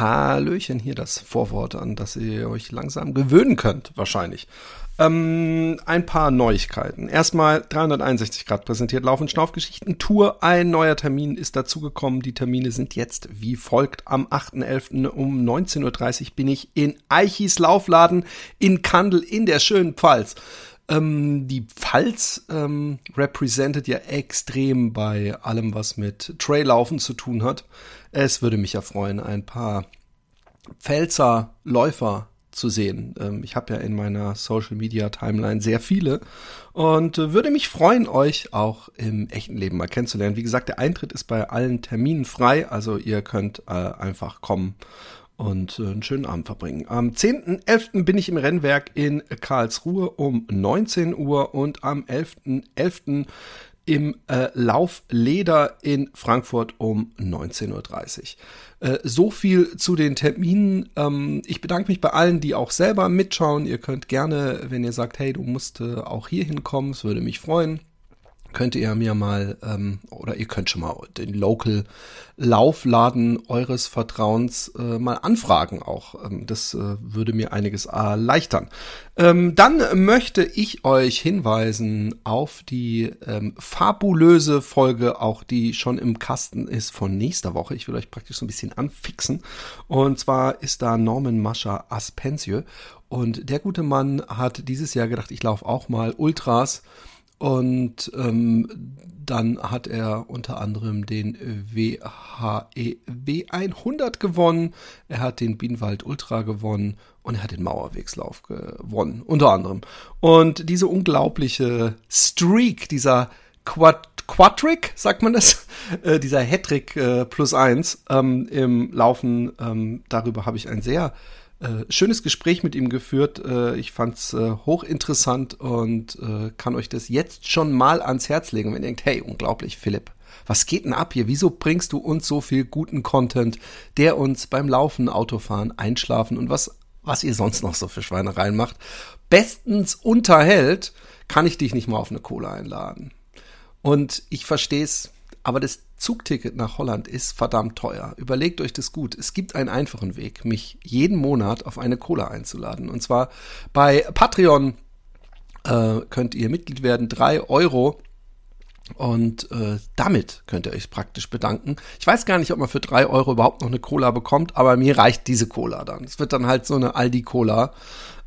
Hallöchen, hier das Vorwort, an das ihr euch langsam gewöhnen könnt, wahrscheinlich. Ähm, ein paar Neuigkeiten. Erstmal 361 Grad präsentiert Lauf- und Schnaufgeschichten Tour. Ein neuer Termin ist dazugekommen. Die Termine sind jetzt wie folgt. Am 8.11. um 19.30 Uhr bin ich in Eichis Laufladen in Kandel in der schönen Pfalz. Ähm, die Pfalz ähm, represented ja extrem bei allem, was mit Traillaufen zu tun hat. Es würde mich ja freuen, ein paar Pfälzer Läufer zu sehen. Ähm, ich habe ja in meiner Social Media Timeline sehr viele und äh, würde mich freuen, euch auch im echten Leben mal kennenzulernen. Wie gesagt, der Eintritt ist bei allen Terminen frei, also ihr könnt äh, einfach kommen und äh, einen schönen Abend verbringen. Am 10.11. bin ich im Rennwerk in Karlsruhe um 19 Uhr und am 11.11. .11. im äh, Laufleder in Frankfurt um 19.30 Uhr. Äh, so viel zu den Terminen. Ähm, ich bedanke mich bei allen, die auch selber mitschauen. Ihr könnt gerne, wenn ihr sagt, hey, du musst äh, auch hier hinkommen, es würde mich freuen könnt ihr mir mal ähm, oder ihr könnt schon mal den Local Laufladen eures Vertrauens äh, mal anfragen auch. Ähm, das äh, würde mir einiges erleichtern. Ähm, dann möchte ich euch hinweisen auf die ähm, fabulöse Folge, auch die schon im Kasten ist von nächster Woche. Ich will euch praktisch so ein bisschen anfixen. Und zwar ist da Norman Mascher Aspensieux. Und der gute Mann hat dieses Jahr gedacht, ich laufe auch mal Ultras und ähm, dann hat er unter anderem den WHE W100 gewonnen. Er hat den Bienenwald Ultra gewonnen und er hat den Mauerwegslauf gewonnen, unter anderem. Und diese unglaubliche Streak, dieser Quad Quadrick, sagt man das, äh, dieser Hattrick äh, plus eins ähm, im Laufen, ähm, darüber habe ich ein sehr äh, schönes Gespräch mit ihm geführt. Äh, ich fand's äh, hochinteressant und äh, kann euch das jetzt schon mal ans Herz legen, wenn ihr denkt, hey, unglaublich, Philipp. Was geht denn ab hier? Wieso bringst du uns so viel guten Content, der uns beim Laufen, Autofahren, Einschlafen und was, was ihr sonst noch so für Schweinereien macht, bestens unterhält, kann ich dich nicht mal auf eine Cola einladen. Und ich verstehe es, aber das Zugticket nach Holland ist verdammt teuer. Überlegt euch das gut. Es gibt einen einfachen Weg, mich jeden Monat auf eine Cola einzuladen. Und zwar bei Patreon äh, könnt ihr Mitglied werden, drei Euro. Und äh, damit könnt ihr euch praktisch bedanken. Ich weiß gar nicht, ob man für drei Euro überhaupt noch eine Cola bekommt, aber mir reicht diese Cola dann. Es wird dann halt so eine Aldi-Cola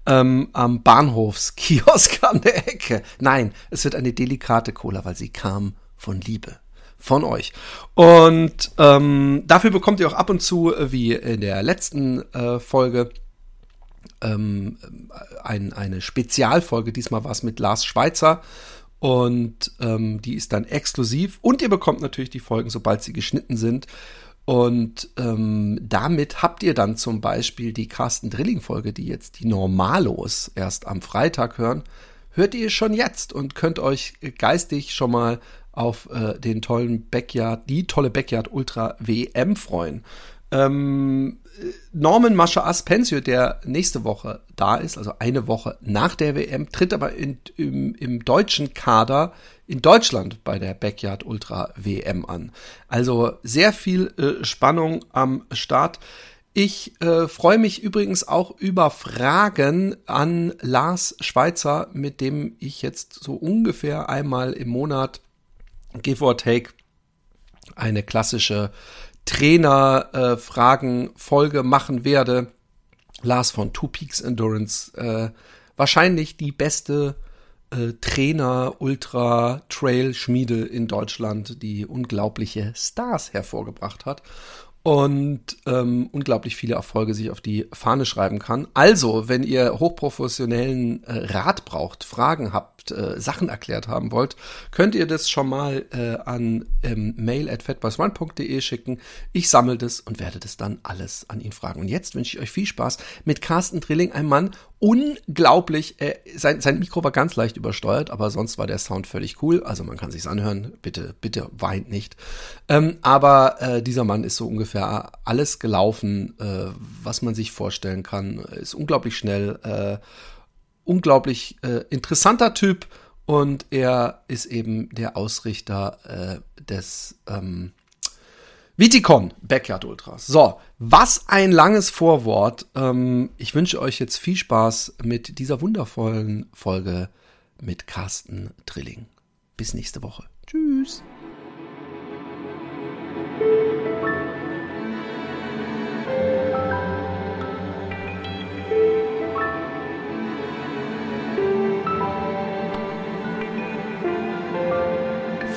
ähm, am Bahnhofskiosk an der Ecke. Nein, es wird eine delikate Cola, weil sie kam von Liebe von euch. Und ähm, dafür bekommt ihr auch ab und zu, äh, wie in der letzten äh, Folge, ähm, ein, eine Spezialfolge. Diesmal war es mit Lars Schweizer. Und ähm, die ist dann exklusiv. Und ihr bekommt natürlich die Folgen, sobald sie geschnitten sind. Und ähm, damit habt ihr dann zum Beispiel die Carsten Drilling-Folge, die jetzt die Normalos erst am Freitag hören, hört ihr schon jetzt und könnt euch geistig schon mal auf äh, den tollen Backyard, die tolle Backyard Ultra WM freuen. Ähm, Norman Mascha Aspensio, der nächste Woche da ist, also eine Woche nach der WM, tritt aber in, im, im deutschen Kader in Deutschland bei der Backyard Ultra WM an. Also sehr viel äh, Spannung am Start. Ich äh, freue mich übrigens auch über Fragen an Lars Schweizer, mit dem ich jetzt so ungefähr einmal im Monat give or take eine klassische Trainer-Fragen-Folge äh, machen werde. Lars von Two Peaks Endurance, äh, wahrscheinlich die beste äh, Trainer Ultra Trail Schmiede in Deutschland, die unglaubliche Stars hervorgebracht hat und ähm, unglaublich viele Erfolge sich auf die Fahne schreiben kann. Also, wenn ihr hochprofessionellen äh, Rat braucht, Fragen habt, äh, Sachen erklärt haben wollt, könnt ihr das schon mal äh, an ähm, mail at fatboysone.de schicken. Ich sammle das und werde das dann alles an ihn fragen. Und jetzt wünsche ich euch viel Spaß mit Carsten Drilling, einem Mann, unglaublich, äh, sein, sein Mikro war ganz leicht übersteuert, aber sonst war der Sound völlig cool. Also man kann sich's anhören. Bitte, bitte weint nicht. Ähm, aber äh, dieser Mann ist so ungefähr alles gelaufen, äh, was man sich vorstellen kann. Ist unglaublich schnell, äh, unglaublich äh, interessanter Typ und er ist eben der Ausrichter äh, des ähm, Viticon, Backyard Ultras. So, was ein langes Vorwort. Ähm, ich wünsche euch jetzt viel Spaß mit dieser wundervollen Folge mit Carsten Drilling. Bis nächste Woche. Tschüss.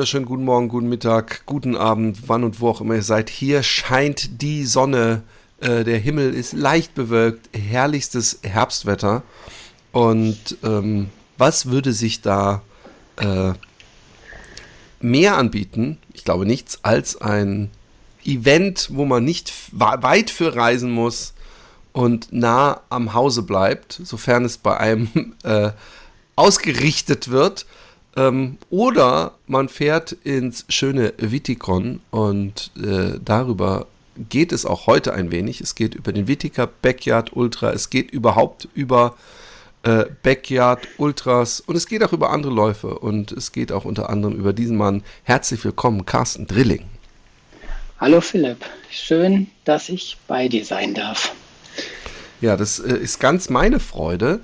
Wunderschönen guten Morgen, guten Mittag, guten Abend, wann und wo auch immer ihr seid. Hier scheint die Sonne, äh, der Himmel ist leicht bewölkt, herrlichstes Herbstwetter. Und ähm, was würde sich da äh, mehr anbieten? Ich glaube nichts als ein Event, wo man nicht weit für reisen muss und nah am Hause bleibt, sofern es bei einem äh, ausgerichtet wird. Ähm, oder man fährt ins schöne Viticon und äh, darüber geht es auch heute ein wenig. Es geht über den Vitica Backyard Ultra, es geht überhaupt über äh, Backyard Ultras und es geht auch über andere Läufe und es geht auch unter anderem über diesen Mann. Herzlich willkommen, Carsten Drilling. Hallo Philipp, schön, dass ich bei dir sein darf. Ja, das äh, ist ganz meine Freude.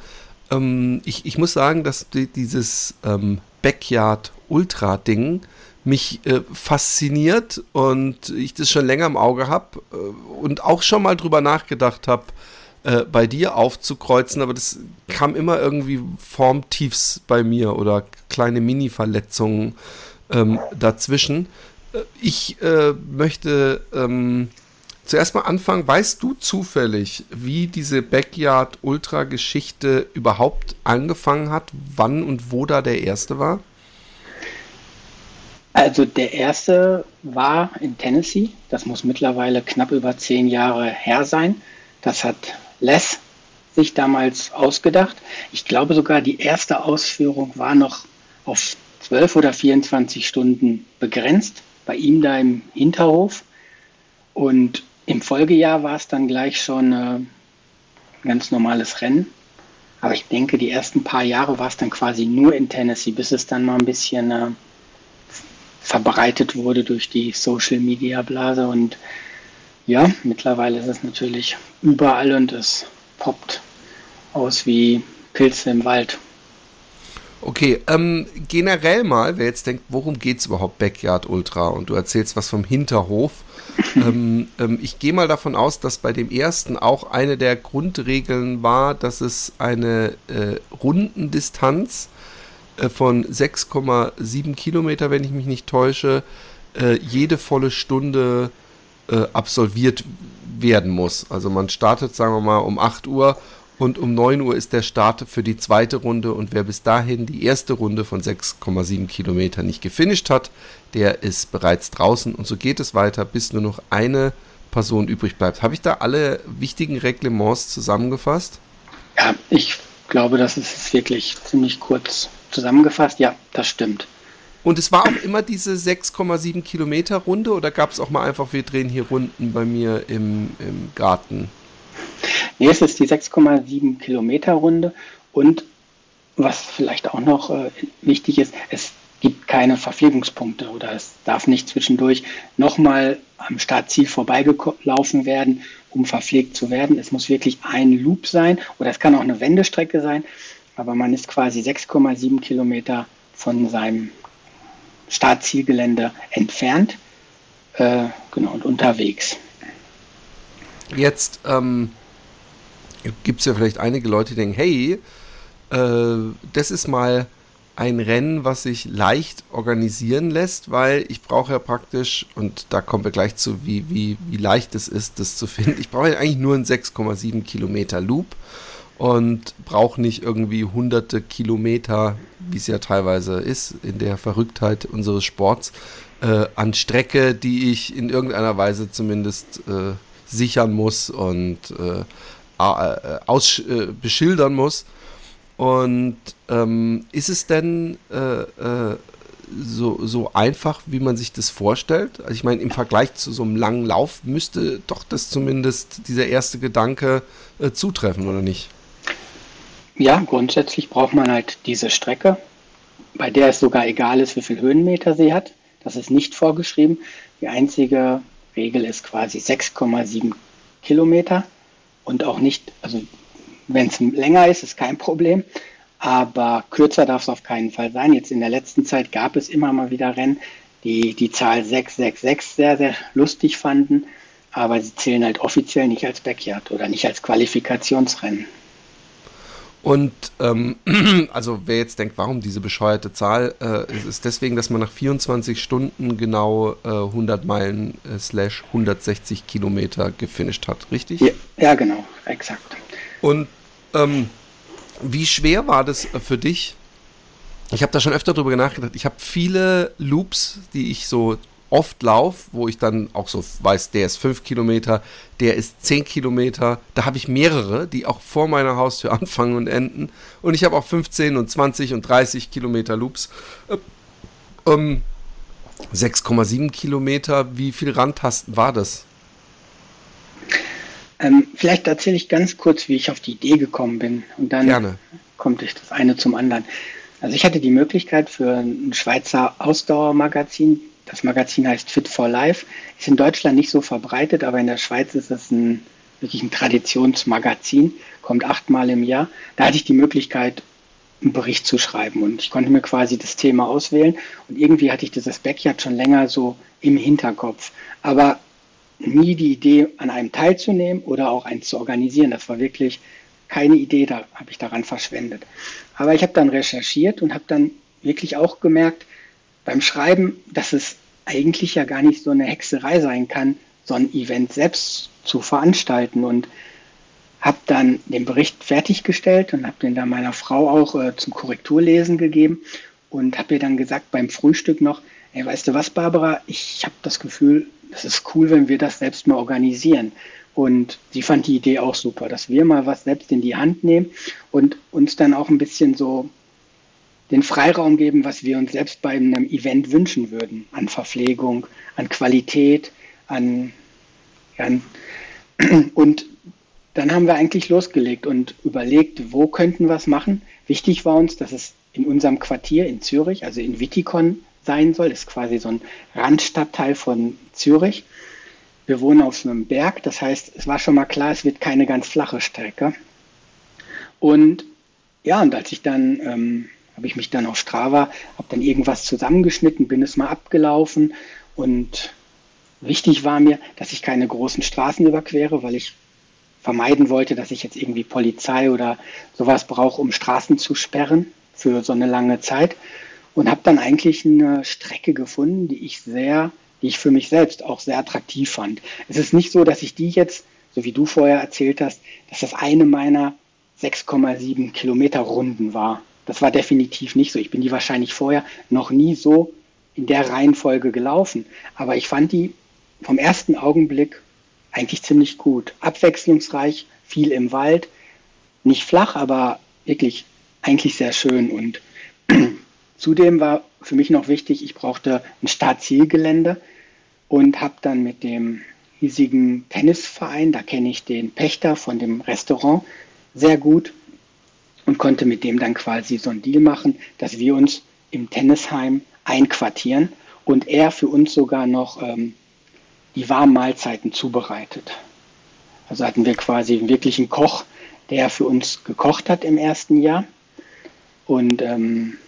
Ähm, ich, ich muss sagen, dass die, dieses ähm, Backyard Ultra Ding mich äh, fasziniert und ich das schon länger im Auge habe äh, und auch schon mal drüber nachgedacht habe, äh, bei dir aufzukreuzen, aber das kam immer irgendwie Formtiefs bei mir oder kleine Mini-Verletzungen ähm, dazwischen. Äh, ich äh, möchte ähm, zuerst mal anfangen. Weißt du zufällig, wie diese Backyard Ultra Geschichte überhaupt angefangen hat? Wann und wo da der erste war? Also der erste war in Tennessee. Das muss mittlerweile knapp über zehn Jahre her sein. Das hat Les sich damals ausgedacht. Ich glaube sogar, die erste Ausführung war noch auf 12 oder 24 Stunden begrenzt, bei ihm da im Hinterhof. Und im Folgejahr war es dann gleich schon äh, ein ganz normales Rennen. Aber ich denke, die ersten paar Jahre war es dann quasi nur in Tennessee, bis es dann mal ein bisschen äh, verbreitet wurde durch die Social Media Blase. Und ja, mittlerweile ist es natürlich überall und es poppt aus wie Pilze im Wald. Okay, ähm, generell mal, wer jetzt denkt, worum geht es überhaupt Backyard Ultra und du erzählst was vom Hinterhof. ähm, ähm, ich gehe mal davon aus, dass bei dem ersten auch eine der Grundregeln war, dass es eine äh, Rundendistanz äh, von 6,7 Kilometer, wenn ich mich nicht täusche, äh, jede volle Stunde äh, absolviert werden muss. Also man startet, sagen wir mal, um 8 Uhr und um 9 Uhr ist der Start für die zweite Runde. Und wer bis dahin die erste Runde von 6,7 Kilometern nicht gefinisht hat, der ist bereits draußen. Und so geht es weiter, bis nur noch eine Person übrig bleibt. Habe ich da alle wichtigen Reglements zusammengefasst? Ja, ich glaube, das ist wirklich ziemlich kurz zusammengefasst. Ja, das stimmt. Und es war auch immer diese 6,7 Kilometer Runde oder gab es auch mal einfach, wir drehen hier Runden bei mir im, im Garten? Nee, es ist die 6,7 Kilometer Runde und was vielleicht auch noch äh, wichtig ist, es gibt keine Verpflegungspunkte oder es darf nicht zwischendurch nochmal am Startziel vorbeigelaufen werden, um verpflegt zu werden. Es muss wirklich ein Loop sein oder es kann auch eine Wendestrecke sein, aber man ist quasi 6,7 Kilometer von seinem Startzielgelände entfernt äh, genau, und unterwegs. Jetzt ähm, gibt es ja vielleicht einige Leute, die denken, hey, äh, das ist mal ein Rennen, was sich leicht organisieren lässt, weil ich brauche ja praktisch, und da kommen wir gleich zu, wie, wie, wie leicht es ist, das zu finden, ich brauche ja eigentlich nur einen 6,7 Kilometer Loop und brauche nicht irgendwie hunderte Kilometer, wie es ja teilweise ist, in der Verrücktheit unseres Sports, äh, an Strecke, die ich in irgendeiner Weise zumindest äh, sichern muss und äh, aus, äh, beschildern muss. Und ähm, ist es denn äh, so, so einfach, wie man sich das vorstellt? Also ich meine, im Vergleich zu so einem langen Lauf müsste doch das zumindest dieser erste Gedanke zutreffen, oder nicht? Ja, grundsätzlich braucht man halt diese Strecke, bei der es sogar egal ist, wie viel Höhenmeter sie hat. Das ist nicht vorgeschrieben. Die einzige Regel ist quasi 6,7 Kilometer und auch nicht, also wenn es länger ist, ist kein Problem, aber kürzer darf es auf keinen Fall sein. Jetzt in der letzten Zeit gab es immer mal wieder Rennen, die die Zahl 666 sehr, sehr lustig fanden, aber sie zählen halt offiziell nicht als Backyard oder nicht als Qualifikationsrennen. Und ähm, also wer jetzt denkt, warum diese bescheuerte Zahl, äh, es ist deswegen, dass man nach 24 Stunden genau äh, 100 Meilen äh, slash 160 Kilometer gefinisht hat, richtig? Ja, ja genau, exakt. Und ähm, wie schwer war das für dich? Ich habe da schon öfter drüber nachgedacht. Ich habe viele Loops, die ich so oft laufe, wo ich dann auch so weiß, der ist 5 Kilometer, der ist 10 Kilometer. Da habe ich mehrere, die auch vor meiner Haustür anfangen und enden. Und ich habe auch 15 und 20 und 30 Kilometer Loops. Ähm, 6,7 Kilometer, wie viel Randtasten war das? Ähm, vielleicht erzähle ich ganz kurz, wie ich auf die Idee gekommen bin. Und dann Gerne. kommt das eine zum anderen. Also ich hatte die Möglichkeit für ein Schweizer Ausdauermagazin das Magazin heißt Fit for Life, ist in Deutschland nicht so verbreitet, aber in der Schweiz ist es ein, wirklich ein Traditionsmagazin, kommt achtmal im Jahr. Da hatte ich die Möglichkeit, einen Bericht zu schreiben und ich konnte mir quasi das Thema auswählen und irgendwie hatte ich dieses Backyard schon länger so im Hinterkopf. Aber nie die Idee, an einem teilzunehmen oder auch eins zu organisieren. Das war wirklich keine Idee, da habe ich daran verschwendet. Aber ich habe dann recherchiert und habe dann wirklich auch gemerkt, beim Schreiben, dass es eigentlich ja gar nicht so eine Hexerei sein kann, so ein Event selbst zu veranstalten und habe dann den Bericht fertiggestellt und habe den dann meiner Frau auch äh, zum Korrekturlesen gegeben und habe ihr dann gesagt beim Frühstück noch, ey, weißt du was, Barbara, ich habe das Gefühl, es ist cool, wenn wir das selbst mal organisieren. Und sie fand die Idee auch super, dass wir mal was selbst in die Hand nehmen und uns dann auch ein bisschen so den Freiraum geben, was wir uns selbst bei einem Event wünschen würden, an Verpflegung, an Qualität, an, an und dann haben wir eigentlich losgelegt und überlegt, wo könnten wir es machen. Wichtig war uns, dass es in unserem Quartier in Zürich, also in Wittikon sein soll, das ist quasi so ein Randstadtteil von Zürich. Wir wohnen auf einem Berg, das heißt, es war schon mal klar, es wird keine ganz flache Strecke. Und ja, und als ich dann ähm, habe ich mich dann auf Strava, habe dann irgendwas zusammengeschnitten, bin es mal abgelaufen und wichtig war mir, dass ich keine großen Straßen überquere, weil ich vermeiden wollte, dass ich jetzt irgendwie Polizei oder sowas brauche, um Straßen zu sperren für so eine lange Zeit und habe dann eigentlich eine Strecke gefunden, die ich sehr, die ich für mich selbst auch sehr attraktiv fand. Es ist nicht so, dass ich die jetzt, so wie du vorher erzählt hast, dass das eine meiner 6,7 Kilometer Runden war. Das war definitiv nicht so. Ich bin die wahrscheinlich vorher noch nie so in der Reihenfolge gelaufen. Aber ich fand die vom ersten Augenblick eigentlich ziemlich gut. Abwechslungsreich, viel im Wald, nicht flach, aber wirklich eigentlich sehr schön. Und zudem war für mich noch wichtig, ich brauchte ein Startzielgelände und habe dann mit dem hiesigen Tennisverein, da kenne ich den Pächter von dem Restaurant sehr gut, und konnte mit dem dann quasi so einen Deal machen, dass wir uns im Tennisheim einquartieren und er für uns sogar noch ähm, die warmen Mahlzeiten zubereitet. Also hatten wir quasi einen wirklichen Koch, der für uns gekocht hat im ersten Jahr. Und ähm,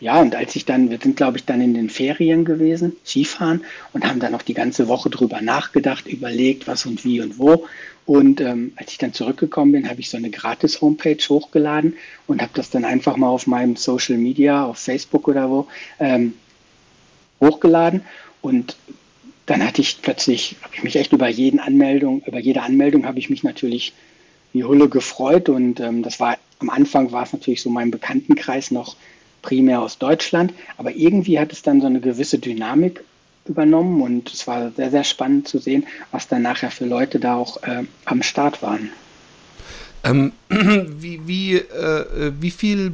ja, und als ich dann, wir sind glaube ich dann in den Ferien gewesen, Skifahren und haben dann noch die ganze Woche drüber nachgedacht, überlegt, was und wie und wo. Und ähm, als ich dann zurückgekommen bin, habe ich so eine Gratis-Homepage hochgeladen und habe das dann einfach mal auf meinem Social Media, auf Facebook oder wo, ähm, hochgeladen. Und dann hatte ich plötzlich, habe ich mich echt über jeden Anmeldung, über jede Anmeldung habe ich mich natürlich wie Hulle gefreut und ähm, das war am Anfang war es natürlich so mein Bekanntenkreis noch primär aus Deutschland, aber irgendwie hat es dann so eine gewisse Dynamik übernommen und es war sehr, sehr spannend zu sehen, was dann nachher für Leute da auch äh, am Start waren. Ähm, wie, wie, äh, wie viel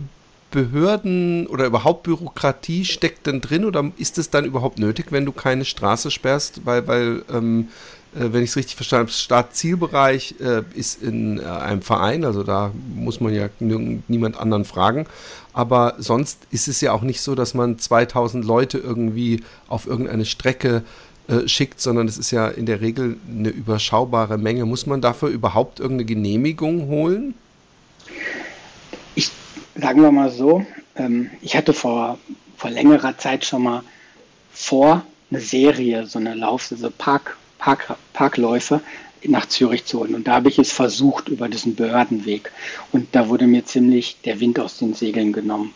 Behörden oder überhaupt Bürokratie steckt denn drin oder ist es dann überhaupt nötig, wenn du keine Straße sperrst? Weil, weil ähm, äh, wenn ich es richtig verstanden habe, Startzielbereich äh, ist in äh, einem Verein, also da muss man ja niemand anderen fragen. Aber sonst ist es ja auch nicht so, dass man 2000 Leute irgendwie auf irgendeine Strecke äh, schickt, sondern es ist ja in der Regel eine überschaubare Menge. Muss man dafür überhaupt irgendeine Genehmigung holen? Ich sagen wir mal so, ähm, ich hatte vor, vor längerer Zeit schon mal vor, eine Serie, so eine Lauf, so Park, Park, Parkläufe nach Zürich zu holen. Und da habe ich es versucht über diesen Behördenweg. Und da wurde mir ziemlich der Wind aus den Segeln genommen.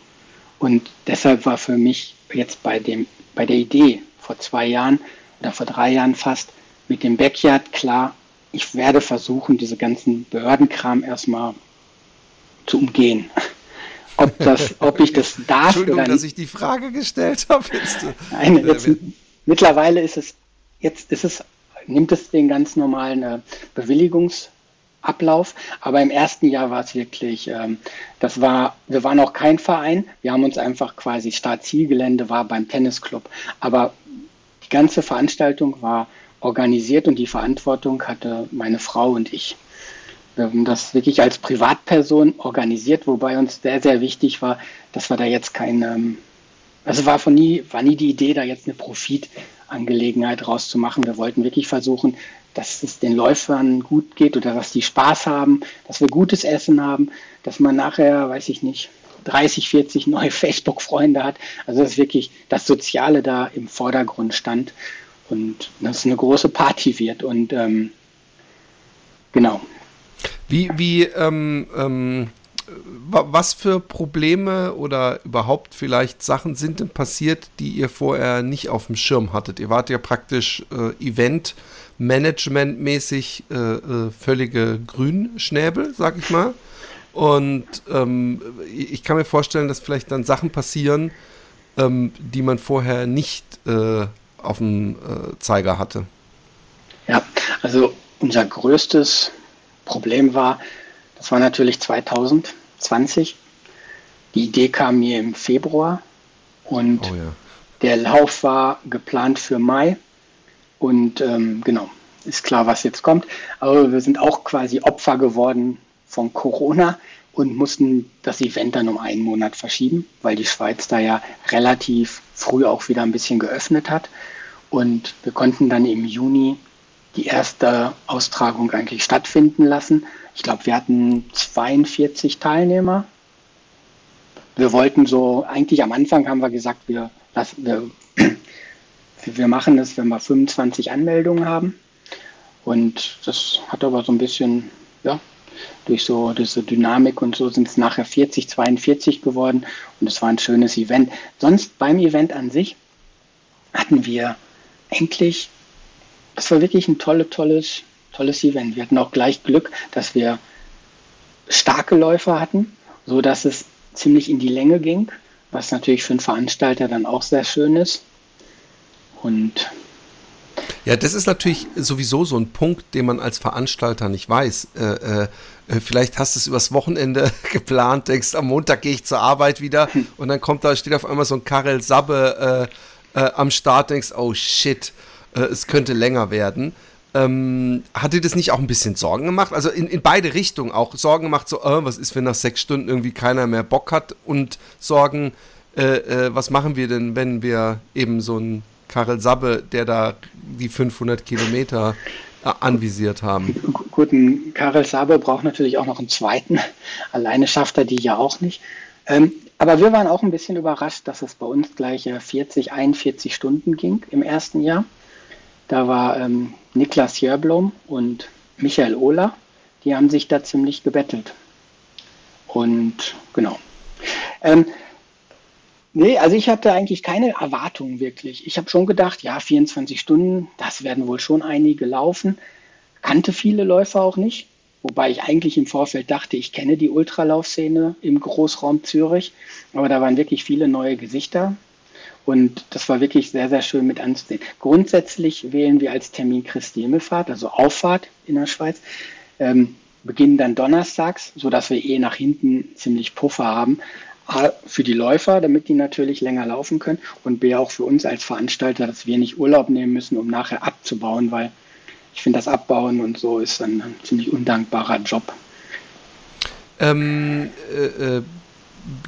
Und deshalb war für mich jetzt bei, dem, bei der Idee vor zwei Jahren oder vor drei Jahren fast mit dem Backyard klar, ich werde versuchen, diese ganzen Behördenkram erstmal zu umgehen. Ob, das, ob ich das darf Entschuldigung, oder nicht. dass ich die Frage gestellt habe. Nein, jetzt, mittlerweile ist es, jetzt ist es, nimmt es den ganz normalen äh, Bewilligungsablauf. Aber im ersten Jahr war es wirklich, ähm, das war, wir waren auch kein Verein. Wir haben uns einfach quasi Start-Zielgelände war beim Tennisclub. Aber die ganze Veranstaltung war organisiert und die Verantwortung hatte meine Frau und ich. Wir haben das wirklich als Privatperson organisiert, wobei uns sehr, sehr wichtig war, dass wir da jetzt keine, ähm, also war von nie, war nie die Idee, da jetzt eine Profitangelegenheit rauszumachen. Wir wollten wirklich versuchen, dass es den Läufern gut geht oder dass die Spaß haben, dass wir gutes Essen haben, dass man nachher, weiß ich nicht, 30, 40 neue Facebook-Freunde hat. Also dass wirklich das Soziale da im Vordergrund stand und dass es eine große Party wird. Und ähm, genau, wie, wie, ähm, ähm, was für Probleme oder überhaupt vielleicht Sachen sind denn passiert, die ihr vorher nicht auf dem Schirm hattet? Ihr wart ja praktisch äh, Event-Management-mäßig äh, äh, völlige Grünschnäbel, sag ich mal. Und ähm, ich kann mir vorstellen, dass vielleicht dann Sachen passieren, ähm, die man vorher nicht äh, auf dem äh, Zeiger hatte. Ja, also unser größtes Problem war, das war natürlich 2020. Die Idee kam mir im Februar und oh ja. der Lauf war geplant für Mai. Und ähm, genau, ist klar, was jetzt kommt. Aber wir sind auch quasi Opfer geworden von Corona und mussten das Event dann um einen Monat verschieben, weil die Schweiz da ja relativ früh auch wieder ein bisschen geöffnet hat. Und wir konnten dann im Juni die erste Austragung eigentlich stattfinden lassen. Ich glaube, wir hatten 42 Teilnehmer. Wir wollten so, eigentlich am Anfang haben wir gesagt, wir, wir, wir machen das, wenn wir 25 Anmeldungen haben. Und das hat aber so ein bisschen, ja, durch so diese Dynamik und so sind es nachher 40, 42 geworden und es war ein schönes Event. Sonst beim Event an sich hatten wir eigentlich es war wirklich ein tolles, tolles, tolles Event. Wir hatten auch gleich Glück, dass wir starke Läufer hatten, so dass es ziemlich in die Länge ging, was natürlich für einen Veranstalter dann auch sehr schön ist. Und ja, das ist natürlich sowieso so ein Punkt, den man als Veranstalter nicht weiß. Äh, äh, vielleicht hast du es übers Wochenende geplant, denkst, am Montag gehe ich zur Arbeit wieder hm. und dann kommt da, steht auf einmal so ein Karel Sabbe äh, äh am Start, denkst, oh shit, äh, es könnte länger werden. Ähm, hat dir das nicht auch ein bisschen Sorgen gemacht? Also in, in beide Richtungen auch Sorgen gemacht, so, äh, was ist, wenn nach sechs Stunden irgendwie keiner mehr Bock hat und Sorgen, äh, äh, was machen wir denn, wenn wir eben so einen Karel Sabbe, der da die 500 Kilometer äh, anvisiert haben? Guten, Karel Sabbe braucht natürlich auch noch einen zweiten. Alleine schafft er die ja auch nicht. Ähm, aber wir waren auch ein bisschen überrascht, dass es bei uns gleich 40, 41 Stunden ging im ersten Jahr. Da war ähm, Niklas Jörblom und Michael Ohler, die haben sich da ziemlich gebettelt. Und genau. Ähm, nee, also ich hatte eigentlich keine Erwartungen wirklich. Ich habe schon gedacht, ja, 24 Stunden, das werden wohl schon einige laufen. Kannte viele Läufer auch nicht. wobei ich eigentlich im Vorfeld dachte, ich kenne die Ultralaufszene im Großraum Zürich, aber da waren wirklich viele neue Gesichter und das war wirklich sehr, sehr schön mit anzusehen. Grundsätzlich wählen wir als Termin Christi Himmelfahrt, also Auffahrt in der Schweiz, ähm, beginnen dann donnerstags, sodass wir eh nach hinten ziemlich Puffer haben. A, für die Läufer, damit die natürlich länger laufen können und B auch für uns als Veranstalter, dass wir nicht Urlaub nehmen müssen, um nachher abzubauen, weil ich finde, das Abbauen und so ist ein, ein ziemlich undankbarer Job. Ähm, äh, äh,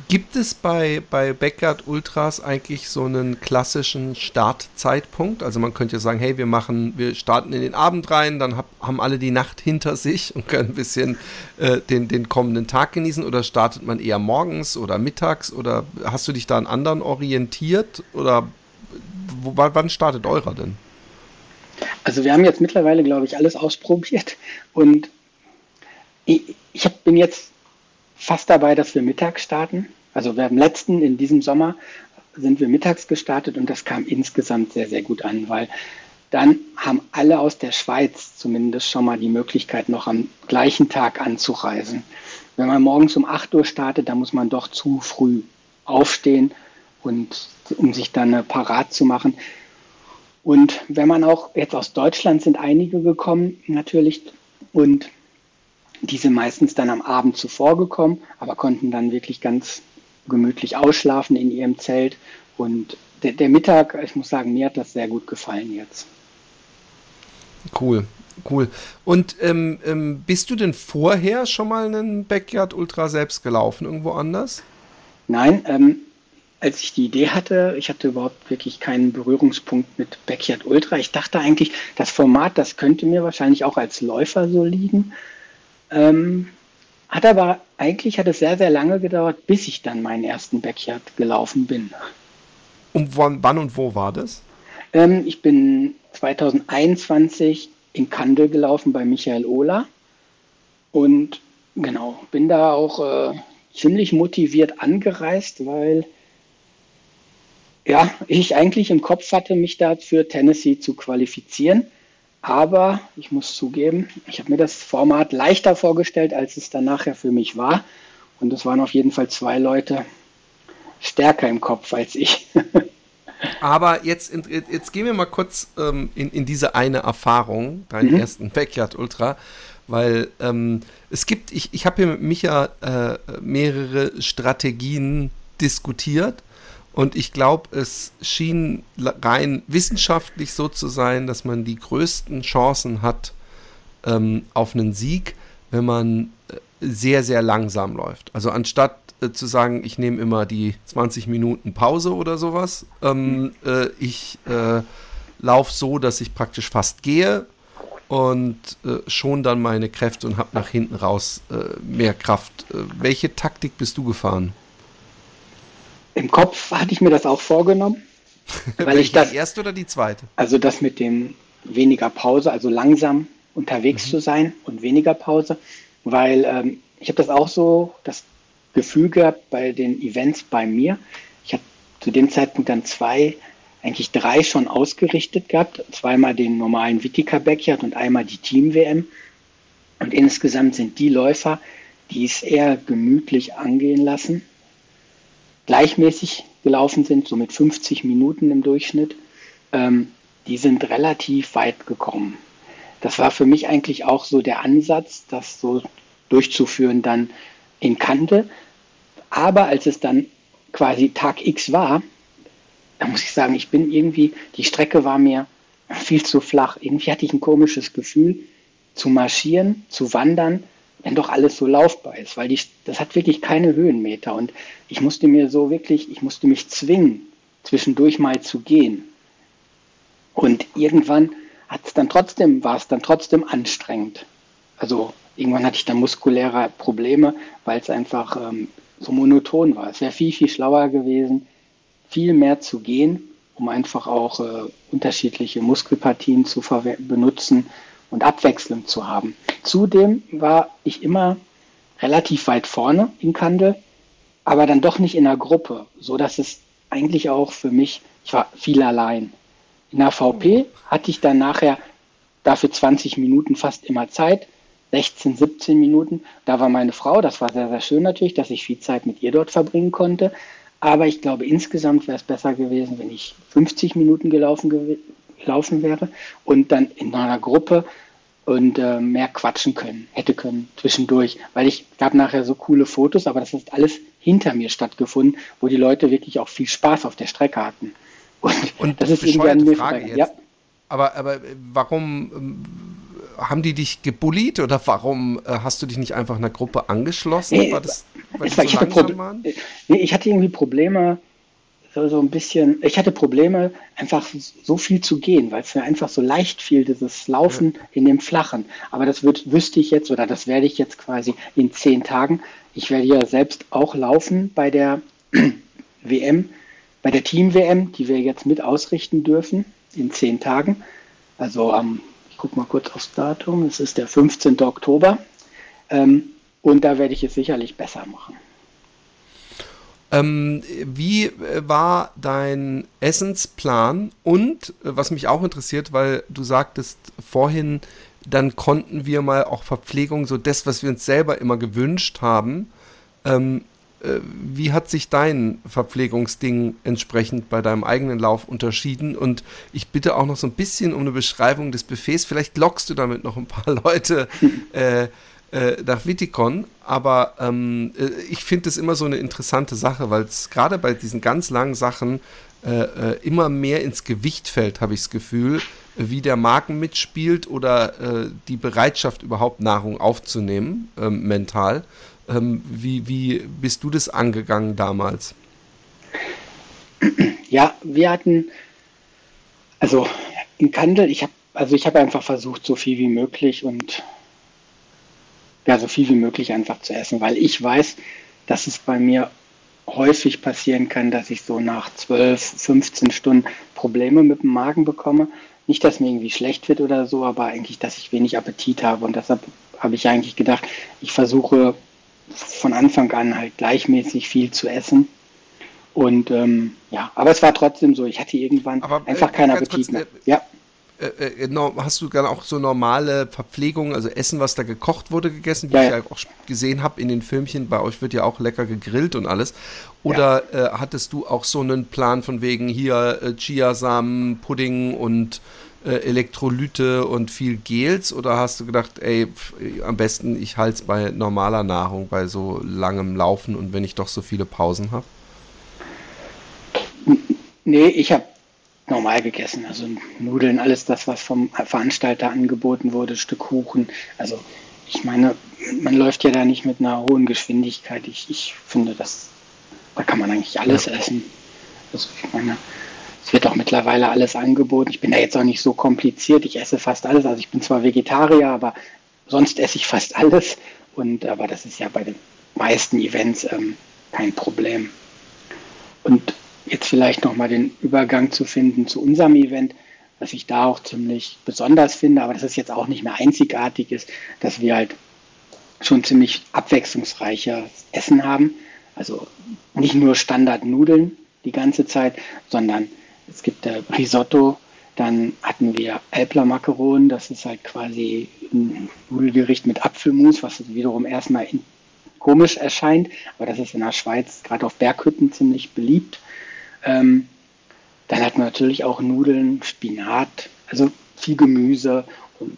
Gibt es bei, bei Backyard Ultras eigentlich so einen klassischen Startzeitpunkt? Also man könnte ja sagen, hey, wir machen, wir starten in den Abend rein, dann hab, haben alle die Nacht hinter sich und können ein bisschen äh, den, den kommenden Tag genießen oder startet man eher morgens oder mittags oder hast du dich da an anderen orientiert oder wo, wann startet eurer denn? Also wir haben jetzt mittlerweile, glaube ich, alles ausprobiert und ich, ich bin jetzt fast dabei, dass wir mittags starten. Also wir haben letzten, in diesem Sommer sind wir mittags gestartet und das kam insgesamt sehr, sehr gut an, weil dann haben alle aus der Schweiz zumindest schon mal die Möglichkeit, noch am gleichen Tag anzureisen. Wenn man morgens um 8 Uhr startet, dann muss man doch zu früh aufstehen und um sich dann äh, parat zu machen. Und wenn man auch jetzt aus Deutschland sind einige gekommen, natürlich, und die sind meistens dann am Abend zuvor gekommen, aber konnten dann wirklich ganz gemütlich ausschlafen in ihrem Zelt. Und der, der Mittag, ich muss sagen, mir hat das sehr gut gefallen jetzt. Cool, cool. Und ähm, ähm, bist du denn vorher schon mal einen Backyard Ultra selbst gelaufen, irgendwo anders? Nein, ähm, als ich die Idee hatte, ich hatte überhaupt wirklich keinen Berührungspunkt mit Backyard Ultra. Ich dachte eigentlich, das Format, das könnte mir wahrscheinlich auch als Läufer so liegen. Ähm, hat aber eigentlich hat es sehr, sehr lange gedauert, bis ich dann meinen ersten Backyard gelaufen bin. Und wann, wann und wo war das? Ähm, ich bin 2021 in Kandel gelaufen bei Michael Ohler und genau, bin da auch äh, ziemlich motiviert angereist, weil ja, ich eigentlich im Kopf hatte, mich da für Tennessee zu qualifizieren. Aber ich muss zugeben, ich habe mir das Format leichter vorgestellt, als es dann nachher für mich war. Und es waren auf jeden Fall zwei Leute stärker im Kopf als ich. Aber jetzt, jetzt gehen wir mal kurz ähm, in, in diese eine Erfahrung, deinen mhm. ersten Backyard Ultra, weil ähm, es gibt, ich, ich habe hier mit Micha äh, mehrere Strategien diskutiert und ich glaube, es schien rein wissenschaftlich so zu sein, dass man die größten Chancen hat ähm, auf einen Sieg, wenn man äh, sehr, sehr langsam läuft. Also anstatt äh, zu sagen, ich nehme immer die 20 Minuten Pause oder sowas, ähm, äh, ich äh, laufe so, dass ich praktisch fast gehe und äh, schon dann meine Kräfte und habe nach hinten raus äh, mehr Kraft. welche Taktik bist du gefahren? Im Kopf hatte ich mir das auch vorgenommen. weil ich das, die erste oder die zweite? Also das mit dem weniger Pause, also langsam unterwegs mhm. zu sein und weniger Pause, weil ähm, ich habe das auch so, das Gefühl gehabt bei den Events bei mir. Ich habe zu dem Zeitpunkt dann zwei, eigentlich drei schon ausgerichtet gehabt. Zweimal den normalen Vitica Backyard und einmal die Team-WM. Und insgesamt sind die Läufer, die es eher gemütlich angehen lassen, gleichmäßig gelaufen sind, so mit 50 Minuten im Durchschnitt, ähm, die sind relativ weit gekommen. Das war für mich eigentlich auch so der Ansatz, das so durchzuführen dann in Kante. Aber als es dann quasi Tag X war, da muss ich sagen, ich bin irgendwie, die Strecke war mir viel zu flach. Irgendwie hatte ich ein komisches Gefühl, zu marschieren, zu wandern wenn doch alles so laufbar ist, weil die, das hat wirklich keine Höhenmeter und ich musste mir so wirklich, ich musste mich zwingen, zwischendurch mal zu gehen. Und irgendwann hat es dann trotzdem, war es dann trotzdem anstrengend. Also irgendwann hatte ich dann muskuläre Probleme, weil es einfach ähm, so monoton war. Es wäre viel, viel schlauer gewesen, viel mehr zu gehen, um einfach auch äh, unterschiedliche Muskelpartien zu benutzen und Abwechslung zu haben. Zudem war ich immer relativ weit vorne in Kandel, aber dann doch nicht in einer Gruppe, so dass es eigentlich auch für mich, ich war viel allein. In der VP hatte ich dann nachher dafür 20 Minuten fast immer Zeit. 16, 17 Minuten. Da war meine Frau, das war sehr, sehr schön natürlich, dass ich viel Zeit mit ihr dort verbringen konnte. Aber ich glaube, insgesamt wäre es besser gewesen, wenn ich 50 Minuten gelaufen, gelaufen wäre und dann in einer Gruppe und äh, mehr quatschen können, hätte können zwischendurch. Weil ich gab nachher so coole Fotos, aber das ist alles hinter mir stattgefunden, wo die Leute wirklich auch viel Spaß auf der Strecke hatten. Und, und das ist irgendwie eine Frage jetzt. Ja. Aber, aber warum ähm, haben die dich gebullied oder warum äh, hast du dich nicht einfach einer Gruppe angeschlossen? Nee, war das, weil war, ich, hatte waren? nee, ich hatte irgendwie Probleme, so, ein bisschen, ich hatte Probleme, einfach so viel zu gehen, weil es mir einfach so leicht fiel, dieses Laufen ja. in dem Flachen. Aber das wird, wüsste ich jetzt oder das werde ich jetzt quasi in zehn Tagen. Ich werde ja selbst auch laufen bei der WM, bei der Team-WM, die wir jetzt mit ausrichten dürfen in zehn Tagen. Also am ich gucke mal kurz aufs Datum, es ist der 15. Oktober. Ähm, und da werde ich es sicherlich besser machen. Ähm, wie war dein Essensplan? Und äh, was mich auch interessiert, weil du sagtest vorhin, dann konnten wir mal auch Verpflegung, so das, was wir uns selber immer gewünscht haben. Ähm, äh, wie hat sich dein Verpflegungsding entsprechend bei deinem eigenen Lauf unterschieden? Und ich bitte auch noch so ein bisschen um eine Beschreibung des Buffets. Vielleicht lockst du damit noch ein paar Leute äh, äh, nach Viticon. Aber ähm, äh, ich finde es immer so eine interessante Sache, weil es gerade bei diesen ganz langen Sachen äh, äh, immer mehr ins Gewicht fällt, habe ich das Gefühl, wie der Magen mitspielt oder die Bereitschaft überhaupt Nahrung aufzunehmen, ähm, mental. Ähm, wie, wie bist du das angegangen damals? Ja, wir hatten, also in Kandel, ich habe also ich habe einfach versucht, so viel wie möglich und ja, so viel wie möglich einfach zu essen, weil ich weiß, dass es bei mir häufig passieren kann, dass ich so nach 12, 15 Stunden Probleme mit dem Magen bekomme. Nicht, dass mir irgendwie schlecht wird oder so, aber eigentlich, dass ich wenig Appetit habe. Und deshalb habe ich eigentlich gedacht, ich versuche von Anfang an halt gleichmäßig viel zu essen. Und ähm, ja, aber es war trotzdem so, ich hatte irgendwann aber, äh, einfach äh, keinen Appetit kurz, mehr. Äh, ja. Äh, äh hast du dann auch so normale Verpflegung, also Essen, was da gekocht wurde, gegessen, wie ja, ich ja auch gesehen habe in den Filmchen? Bei euch wird ja auch lecker gegrillt und alles. Oder ja. äh, hattest du auch so einen Plan von wegen hier äh, Chiasamen, Pudding und äh, Elektrolyte und viel Gels oder hast du gedacht, ey, pf, am besten ich halte es bei normaler Nahrung, bei so langem Laufen und wenn ich doch so viele Pausen habe? Nee, ich habe normal gegessen. Also Nudeln, alles das, was vom Veranstalter angeboten wurde, Stück Kuchen. Also ich meine, man läuft ja da nicht mit einer hohen Geschwindigkeit. Ich, ich finde, das, da kann man eigentlich alles ja. essen. Also ich meine, es wird auch mittlerweile alles angeboten. Ich bin da jetzt auch nicht so kompliziert. Ich esse fast alles. Also ich bin zwar Vegetarier, aber sonst esse ich fast alles. Und aber das ist ja bei den meisten Events ähm, kein Problem. Und jetzt vielleicht nochmal den Übergang zu finden zu unserem Event, was ich da auch ziemlich besonders finde, aber das ist jetzt auch nicht mehr einzigartig ist, dass wir halt schon ziemlich abwechslungsreiches Essen haben. Also nicht nur Standardnudeln die ganze Zeit, sondern es gibt äh, Risotto, dann hatten wir Elpler Macaron, das ist halt quasi ein Nudelgericht mit Apfelmus, was wiederum erstmal komisch erscheint, aber das ist in der Schweiz gerade auf Berghütten ziemlich beliebt. Ähm, dann hat man natürlich auch Nudeln, Spinat, also viel Gemüse und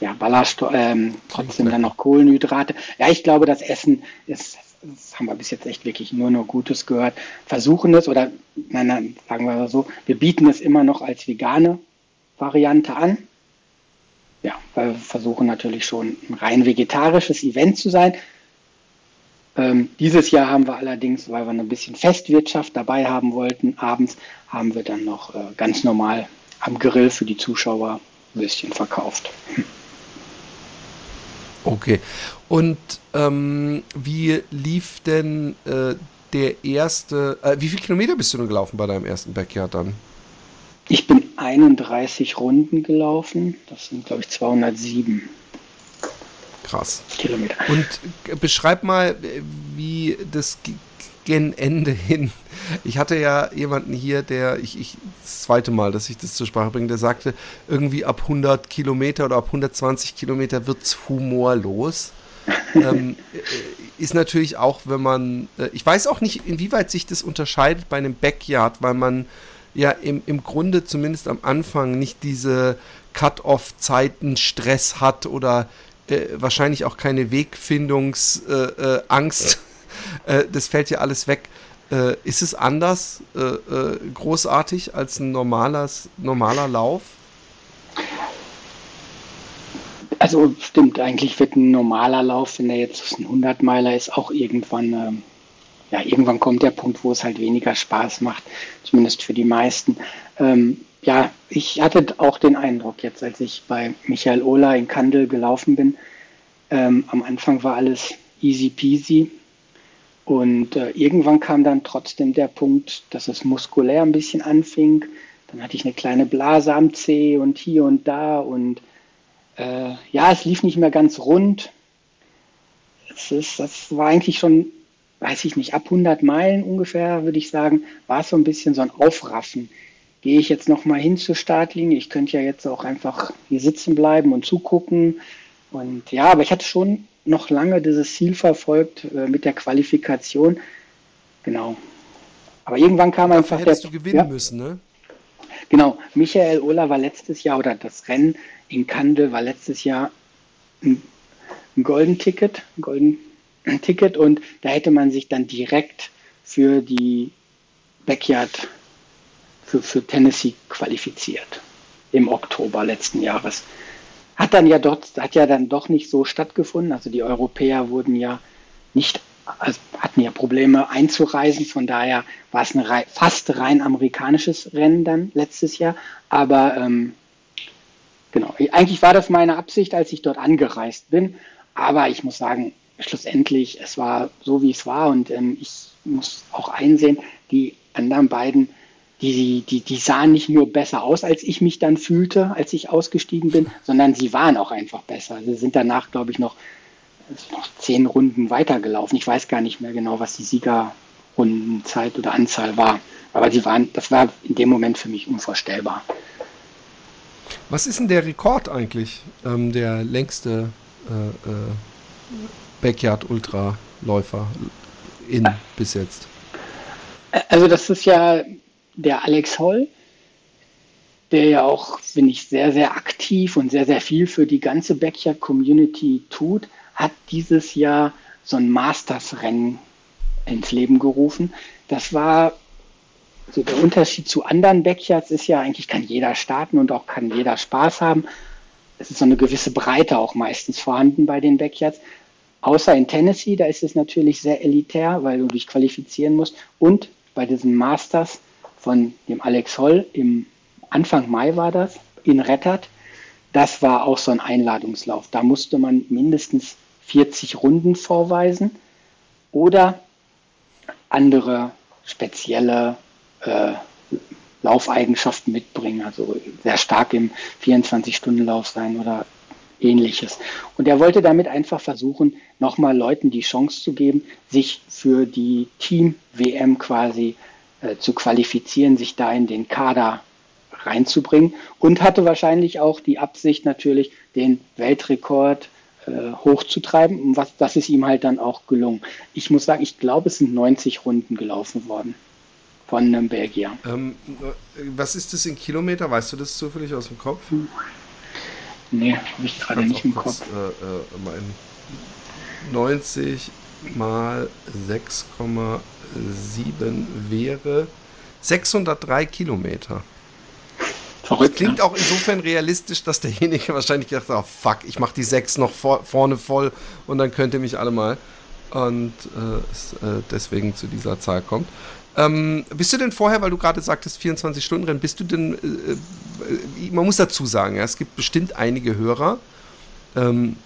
ja, Ballaststoffe, ähm, trotzdem dann noch Kohlenhydrate. Ja, ich glaube, das Essen ist das haben wir bis jetzt echt wirklich nur noch Gutes gehört, versuchen es oder, nein, nein, sagen wir so, wir bieten es immer noch als vegane Variante an. Ja, weil wir versuchen natürlich schon ein rein vegetarisches Event zu sein. Ähm, dieses Jahr haben wir allerdings, weil wir ein bisschen Festwirtschaft dabei haben wollten, abends haben wir dann noch äh, ganz normal am Grill für die Zuschauer Würstchen verkauft. Okay. Und ähm, wie lief denn äh, der erste, äh, wie viele Kilometer bist du denn gelaufen bei deinem ersten Backyard dann? Ich bin 31 Runden gelaufen, das sind glaube ich 207. Krass. Kilometer. Und beschreib mal, wie das gen Ende hin. Ich hatte ja jemanden hier, der, ich, ich, das zweite Mal, dass ich das zur Sprache bringe, der sagte, irgendwie ab 100 Kilometer oder ab 120 Kilometer wird es humorlos. ähm, äh, ist natürlich auch, wenn man, äh, ich weiß auch nicht, inwieweit sich das unterscheidet bei einem Backyard, weil man ja im, im Grunde zumindest am Anfang nicht diese Cut-off-Zeiten Stress hat oder äh, wahrscheinlich auch keine Wegfindungsangst. Äh, äh, das fällt ja alles weg. Äh, ist es anders großartig als ein normales, normaler Lauf? Also stimmt, eigentlich wird ein normaler Lauf, wenn er jetzt ein 100-Meiler ist, auch irgendwann, ähm, ja, irgendwann kommt der Punkt, wo es halt weniger Spaß macht, zumindest für die meisten. Ähm, ja, ich hatte auch den Eindruck jetzt, als ich bei Michael Ohler in Kandel gelaufen bin, ähm, am Anfang war alles easy peasy. Und äh, irgendwann kam dann trotzdem der Punkt, dass es muskulär ein bisschen anfing. Dann hatte ich eine kleine Blase am Zeh und hier und da und äh, ja, es lief nicht mehr ganz rund. Es ist, das war eigentlich schon, weiß ich nicht, ab 100 Meilen ungefähr, würde ich sagen, war es so ein bisschen so ein Aufraffen. Gehe ich jetzt noch mal hin zur Startlinie? Ich könnte ja jetzt auch einfach hier sitzen bleiben und zugucken. Und ja, aber ich hatte schon noch lange dieses Ziel verfolgt äh, mit der Qualifikation. Genau. Aber irgendwann kam Dafür einfach der. du gewinnen ja, müssen, ne? Genau. Michael Ola war letztes Jahr oder das Rennen in Kandel war letztes Jahr ein, ein Golden Ticket, ein Golden Ticket und da hätte man sich dann direkt für die Backyard für, für Tennessee qualifiziert im Oktober letzten Jahres. Hat dann ja dort, hat ja dann doch nicht so stattgefunden. Also die Europäer wurden ja nicht, also hatten ja Probleme einzureisen. Von daher war es ein fast rein amerikanisches Rennen dann letztes Jahr. Aber ähm, Genau. Eigentlich war das meine Absicht, als ich dort angereist bin. Aber ich muss sagen, schlussendlich, es war so, wie es war. Und ähm, ich muss auch einsehen, die anderen beiden, die, die, die sahen nicht nur besser aus, als ich mich dann fühlte, als ich ausgestiegen bin, sondern sie waren auch einfach besser. Sie sind danach, glaube ich, noch, noch zehn Runden weitergelaufen. Ich weiß gar nicht mehr genau, was die Siegerrundenzeit oder Anzahl war. Aber sie waren, das war in dem Moment für mich unvorstellbar. Was ist denn der Rekord eigentlich? Ähm, der längste äh, äh, Backyard-Ultraläufer in bis jetzt? Also das ist ja der Alex Holl, der ja auch, finde ich, sehr, sehr aktiv und sehr, sehr viel für die ganze Backyard-Community tut, hat dieses Jahr so ein Masters-Rennen ins Leben gerufen. Das war also der Unterschied zu anderen Backyards ist ja eigentlich, kann jeder starten und auch kann jeder Spaß haben. Es ist so eine gewisse Breite auch meistens vorhanden bei den Backyards. Außer in Tennessee, da ist es natürlich sehr elitär, weil du dich qualifizieren musst. Und bei diesen Masters von dem Alex Holl im Anfang Mai war das, in Rettert, das war auch so ein Einladungslauf. Da musste man mindestens 40 Runden vorweisen oder andere spezielle äh, Laufeigenschaften mitbringen, also sehr stark im 24-Stunden-Lauf sein oder ähnliches. Und er wollte damit einfach versuchen, nochmal Leuten die Chance zu geben, sich für die Team-WM quasi äh, zu qualifizieren, sich da in den Kader reinzubringen und hatte wahrscheinlich auch die Absicht natürlich, den Weltrekord äh, hochzutreiben. Und was, das ist ihm halt dann auch gelungen. Ich muss sagen, ich glaube, es sind 90 Runden gelaufen worden von einem Belgier. Ähm, was ist das in Kilometer? Weißt du das zufällig aus dem Kopf? Nee, habe ich gerade nicht im Kopf. Äh, äh, 90 mal 6,7 wäre 603 Kilometer. Verrückt. Das klingt ne? auch insofern realistisch, dass derjenige wahrscheinlich gedacht hat, oh fuck, ich mache die 6 noch vor, vorne voll und dann könnt ihr mich alle mal. Und äh, es, äh, deswegen zu dieser Zahl kommt. Ähm, bist du denn vorher, weil du gerade sagtest 24-Stunden-Rennen, bist du denn, äh, äh, man muss dazu sagen, ja, es gibt bestimmt einige Hörer, ähm,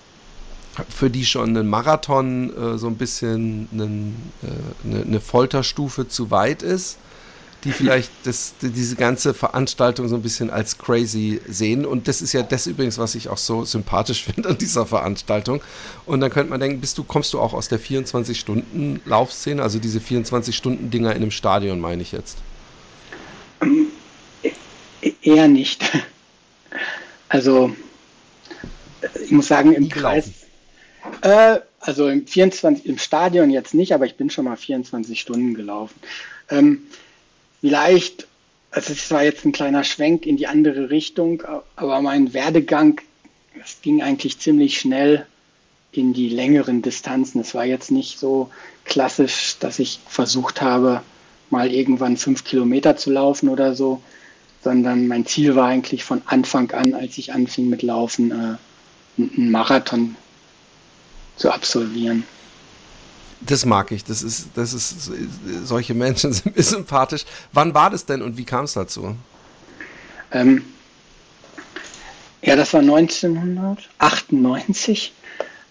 für die schon ein Marathon äh, so ein bisschen einen, äh, eine, eine, Folterstufe zu weit ist. die vielleicht das, diese ganze Veranstaltung so ein bisschen als crazy sehen. Und das ist ja das übrigens, was ich auch so sympathisch finde an dieser Veranstaltung. Und dann könnte man denken, bist du, kommst du auch aus der 24-Stunden-Laufszene, also diese 24-Stunden-Dinger in einem Stadion, meine ich jetzt? Eher nicht. Also, ich muss sagen, im Kreis. Äh, also im 24, im Stadion jetzt nicht, aber ich bin schon mal 24 Stunden gelaufen. Ähm, vielleicht, also es war jetzt ein kleiner Schwenk in die andere Richtung, aber mein Werdegang, es ging eigentlich ziemlich schnell in die längeren Distanzen. Es war jetzt nicht so klassisch, dass ich versucht habe, mal irgendwann fünf Kilometer zu laufen oder so, sondern mein Ziel war eigentlich von Anfang an, als ich anfing mit Laufen, äh, einen Marathon zu absolvieren. Das mag ich. Das ist, das ist, solche Menschen sind mir sympathisch. Wann war das denn und wie kam es dazu? Ähm, ja, das war 1998.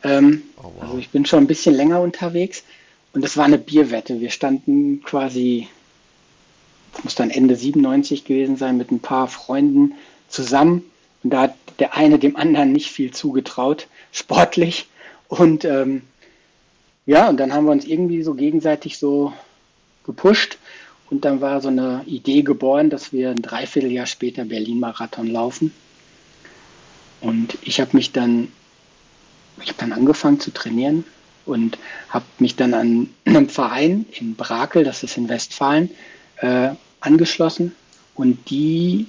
Ähm, oh, wow. Also ich bin schon ein bisschen länger unterwegs und das war eine Bierwette. Wir standen quasi, das muss dann Ende 97 gewesen sein, mit ein paar Freunden zusammen und da hat der eine dem anderen nicht viel zugetraut, sportlich. Und ähm, ja, und dann haben wir uns irgendwie so gegenseitig so gepusht. Und dann war so eine Idee geboren, dass wir ein Dreivierteljahr später Berlin-Marathon laufen. Und ich habe mich dann, ich habe dann angefangen zu trainieren und habe mich dann an einem Verein in Brakel, das ist in Westfalen, äh, angeschlossen. Und die,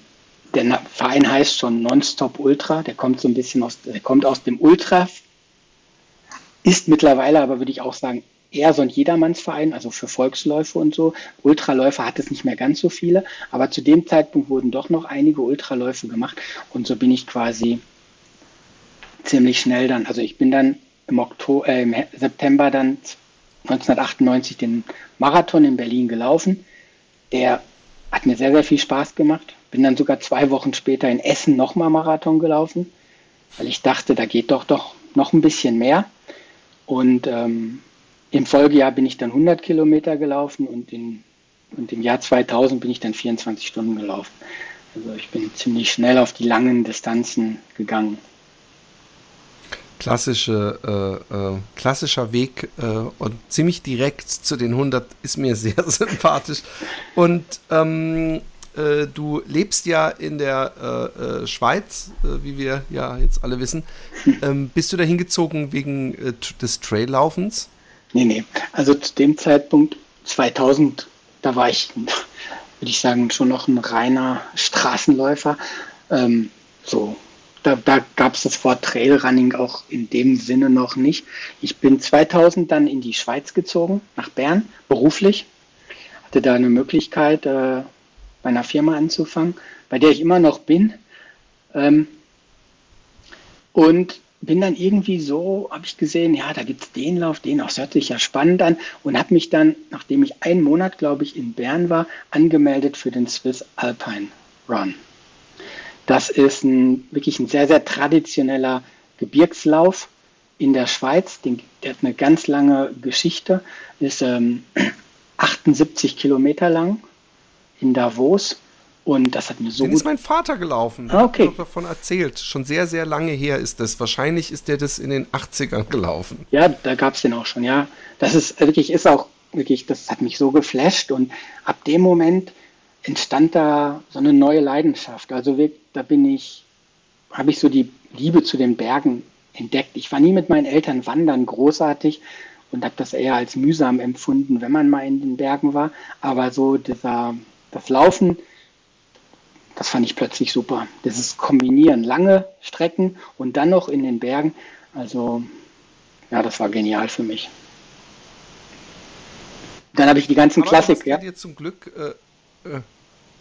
der Verein heißt schon Nonstop Ultra, der kommt so ein bisschen aus, der kommt aus dem Ultra ist mittlerweile aber, würde ich auch sagen, eher so ein Jedermannsverein, also für Volksläufe und so. Ultraläufer hat es nicht mehr ganz so viele, aber zu dem Zeitpunkt wurden doch noch einige Ultraläufe gemacht und so bin ich quasi ziemlich schnell dann, also ich bin dann im, Oktober, äh, im September dann 1998 den Marathon in Berlin gelaufen. Der hat mir sehr, sehr viel Spaß gemacht. Bin dann sogar zwei Wochen später in Essen nochmal Marathon gelaufen, weil ich dachte, da geht doch doch noch ein bisschen mehr. Und ähm, im Folgejahr bin ich dann 100 Kilometer gelaufen und, in, und im Jahr 2000 bin ich dann 24 Stunden gelaufen. Also ich bin ziemlich schnell auf die langen Distanzen gegangen. Klassische, äh, äh, klassischer Weg äh, und ziemlich direkt zu den 100 ist mir sehr sympathisch. Und ähm, äh, du lebst ja in der äh, äh, Schweiz, äh, wie wir ja jetzt alle wissen. Ähm, bist du da hingezogen wegen äh, des Traillaufens? Nee, nee. Also zu dem Zeitpunkt 2000, da war ich, würde ich sagen, schon noch ein reiner Straßenläufer. Ähm, so, da, da gab es das Wort Trailrunning auch in dem Sinne noch nicht. Ich bin 2000 dann in die Schweiz gezogen, nach Bern, beruflich. Hatte da eine Möglichkeit, äh, bei einer Firma anzufangen, bei der ich immer noch bin. Ähm, und bin dann irgendwie so, habe ich gesehen, ja, da gibt es den Lauf, den auch, das hört sich ja spannend an und habe mich dann, nachdem ich einen Monat, glaube ich, in Bern war, angemeldet für den Swiss Alpine Run. Das ist ein, wirklich ein sehr, sehr traditioneller Gebirgslauf in der Schweiz. Den, der hat eine ganz lange Geschichte, ist ähm, 78 Kilometer lang in Davos. Und das hat mir so. Den ist mein Vater gelaufen. Ah, okay. Ich davon erzählt. Schon sehr, sehr lange her ist das. Wahrscheinlich ist der das in den 80ern gelaufen. Ja, da gab es den auch schon, ja. Das ist wirklich, ist auch wirklich, das hat mich so geflasht. Und ab dem Moment entstand da so eine neue Leidenschaft. Also da bin ich, habe ich so die Liebe zu den Bergen entdeckt. Ich war nie mit meinen Eltern wandern, großartig und habe das eher als mühsam empfunden, wenn man mal in den Bergen war. Aber so dieser das Laufen, das fand ich plötzlich super. Das ist Kombinieren, lange Strecken und dann noch in den Bergen. Also, ja, das war genial für mich. Dann habe ich die ganzen Klassiker. Ja. dir zum Glück äh, äh,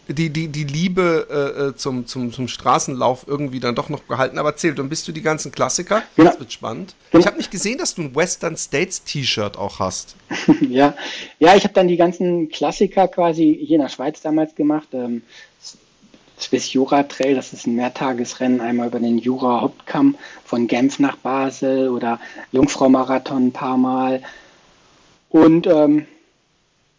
die, die, die Liebe äh, äh, zum, zum, zum Straßenlauf irgendwie dann doch noch gehalten. Aber erzähl, dann bist du die ganzen Klassiker. Genau. Das wird spannend. Genau. Ich habe nicht gesehen, dass du ein Western States T-Shirt auch hast. ja. ja, ich habe dann die ganzen Klassiker quasi hier in der Schweiz damals gemacht. Ähm, Swiss Jura Trail, das ist ein Mehrtagesrennen, einmal über den Jura Hauptkamm von Genf nach Basel oder Jungfrau Marathon ein paar Mal. Und ähm,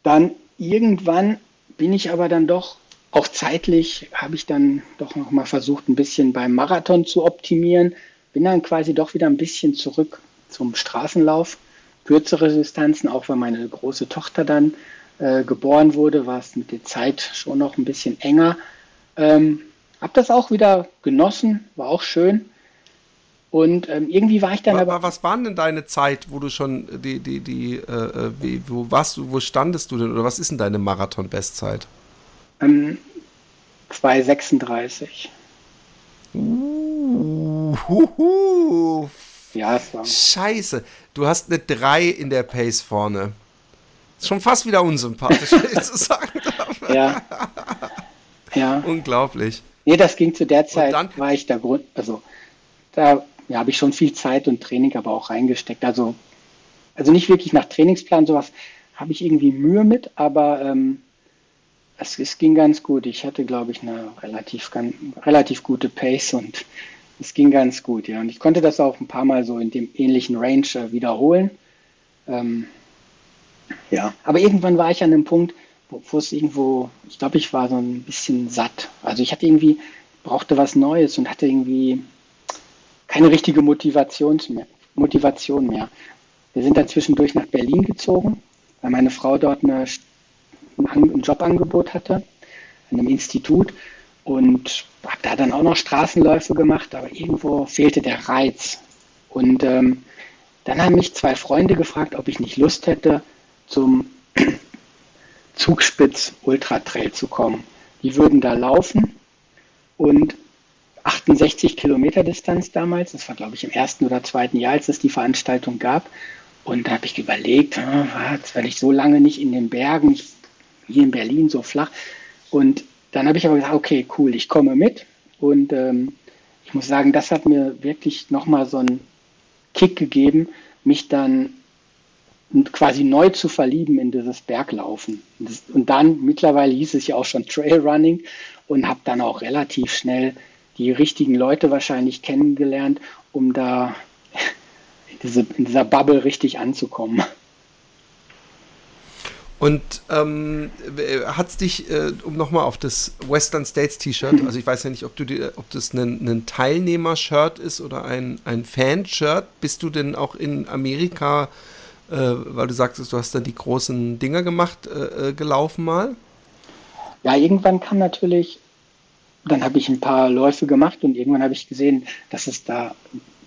dann irgendwann bin ich aber dann doch, auch zeitlich habe ich dann doch nochmal versucht, ein bisschen beim Marathon zu optimieren. Bin dann quasi doch wieder ein bisschen zurück zum Straßenlauf. Kürzere Distanzen, auch weil meine große Tochter dann äh, geboren wurde, war es mit der Zeit schon noch ein bisschen enger. Ähm, hab das auch wieder genossen, war auch schön. Und ähm, irgendwie war ich dann aber. Was war denn deine Zeit, wo du schon die, die, die, äh, äh, wo warst du, wo standest du denn oder was ist denn deine Marathon-Bestzeit? Ähm, 2,36. Uh, hu, hu. Ja, es war. Scheiße, du hast eine 3 in der Pace vorne. Ist schon fast wieder unsympathisch, wenn ich zu sagen darf. Ja. Ja. Unglaublich. Nee, das ging zu der Zeit, dann, war ich da Grund, also da ja, habe ich schon viel Zeit und Training aber auch reingesteckt. Also, also nicht wirklich nach Trainingsplan, sowas habe ich irgendwie Mühe mit, aber ähm, es, es ging ganz gut. Ich hatte, glaube ich, eine relativ, relativ gute Pace und es ging ganz gut, ja. Und ich konnte das auch ein paar Mal so in dem ähnlichen Range äh, wiederholen. Ähm, ja, aber irgendwann war ich an dem Punkt, wo, wo es irgendwo, ich glaube, ich war so ein bisschen satt. Also ich hatte irgendwie, brauchte was Neues und hatte irgendwie keine richtige Motivation mehr. Motivation mehr. Wir sind dann zwischendurch nach Berlin gezogen, weil meine Frau dort eine, ein Jobangebot hatte, an einem Institut und habe da dann auch noch Straßenläufe gemacht, aber irgendwo fehlte der Reiz. Und ähm, dann haben mich zwei Freunde gefragt, ob ich nicht Lust hätte, zum Zugspitz Ultra Trail zu kommen. Die würden da laufen und 68 Kilometer Distanz damals. Das war, glaube ich, im ersten oder zweiten Jahr, als es die Veranstaltung gab. Und da habe ich überlegt, ah, was, weil ich so lange nicht in den Bergen, hier in Berlin so flach. Und dann habe ich aber gesagt, okay, cool, ich komme mit. Und ähm, ich muss sagen, das hat mir wirklich nochmal so einen Kick gegeben, mich dann quasi neu zu verlieben in dieses Berglaufen. Und dann, mittlerweile hieß es ja auch schon Trailrunning und habe dann auch relativ schnell die richtigen Leute wahrscheinlich kennengelernt, um da in, diese, in dieser Bubble richtig anzukommen. Und ähm, hat es dich, äh, um nochmal auf das Western States T-Shirt, also ich weiß ja nicht, ob, du die, ob das ein, ein Teilnehmer-Shirt ist oder ein, ein Fan-Shirt, bist du denn auch in Amerika, äh, weil du sagtest, du hast dann die großen Dinger gemacht, äh, äh gelaufen mal? Ja, irgendwann kam natürlich dann habe ich ein paar Läufe gemacht und irgendwann habe ich gesehen, dass es da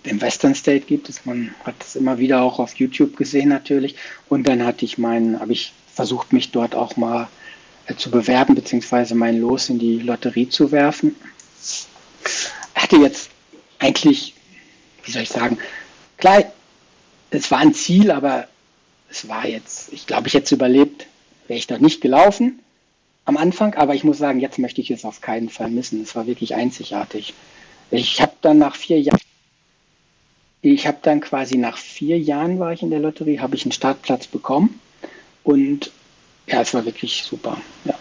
den Western State gibt. Das, man hat es immer wieder auch auf YouTube gesehen natürlich. Und dann hatte ich meinen, habe ich versucht, mich dort auch mal äh, zu bewerben, beziehungsweise mein Los in die Lotterie zu werfen. Hatte jetzt eigentlich, wie soll ich sagen, klar, es war ein Ziel, aber es war jetzt, ich glaube, ich hätte es überlebt, wäre ich noch nicht gelaufen am Anfang, aber ich muss sagen, jetzt möchte ich es auf keinen Fall missen. Es war wirklich einzigartig. Ich habe dann nach vier Jahren, ich habe dann quasi nach vier Jahren war ich in der Lotterie, habe ich einen Startplatz bekommen und ja, es war wirklich super. Ja.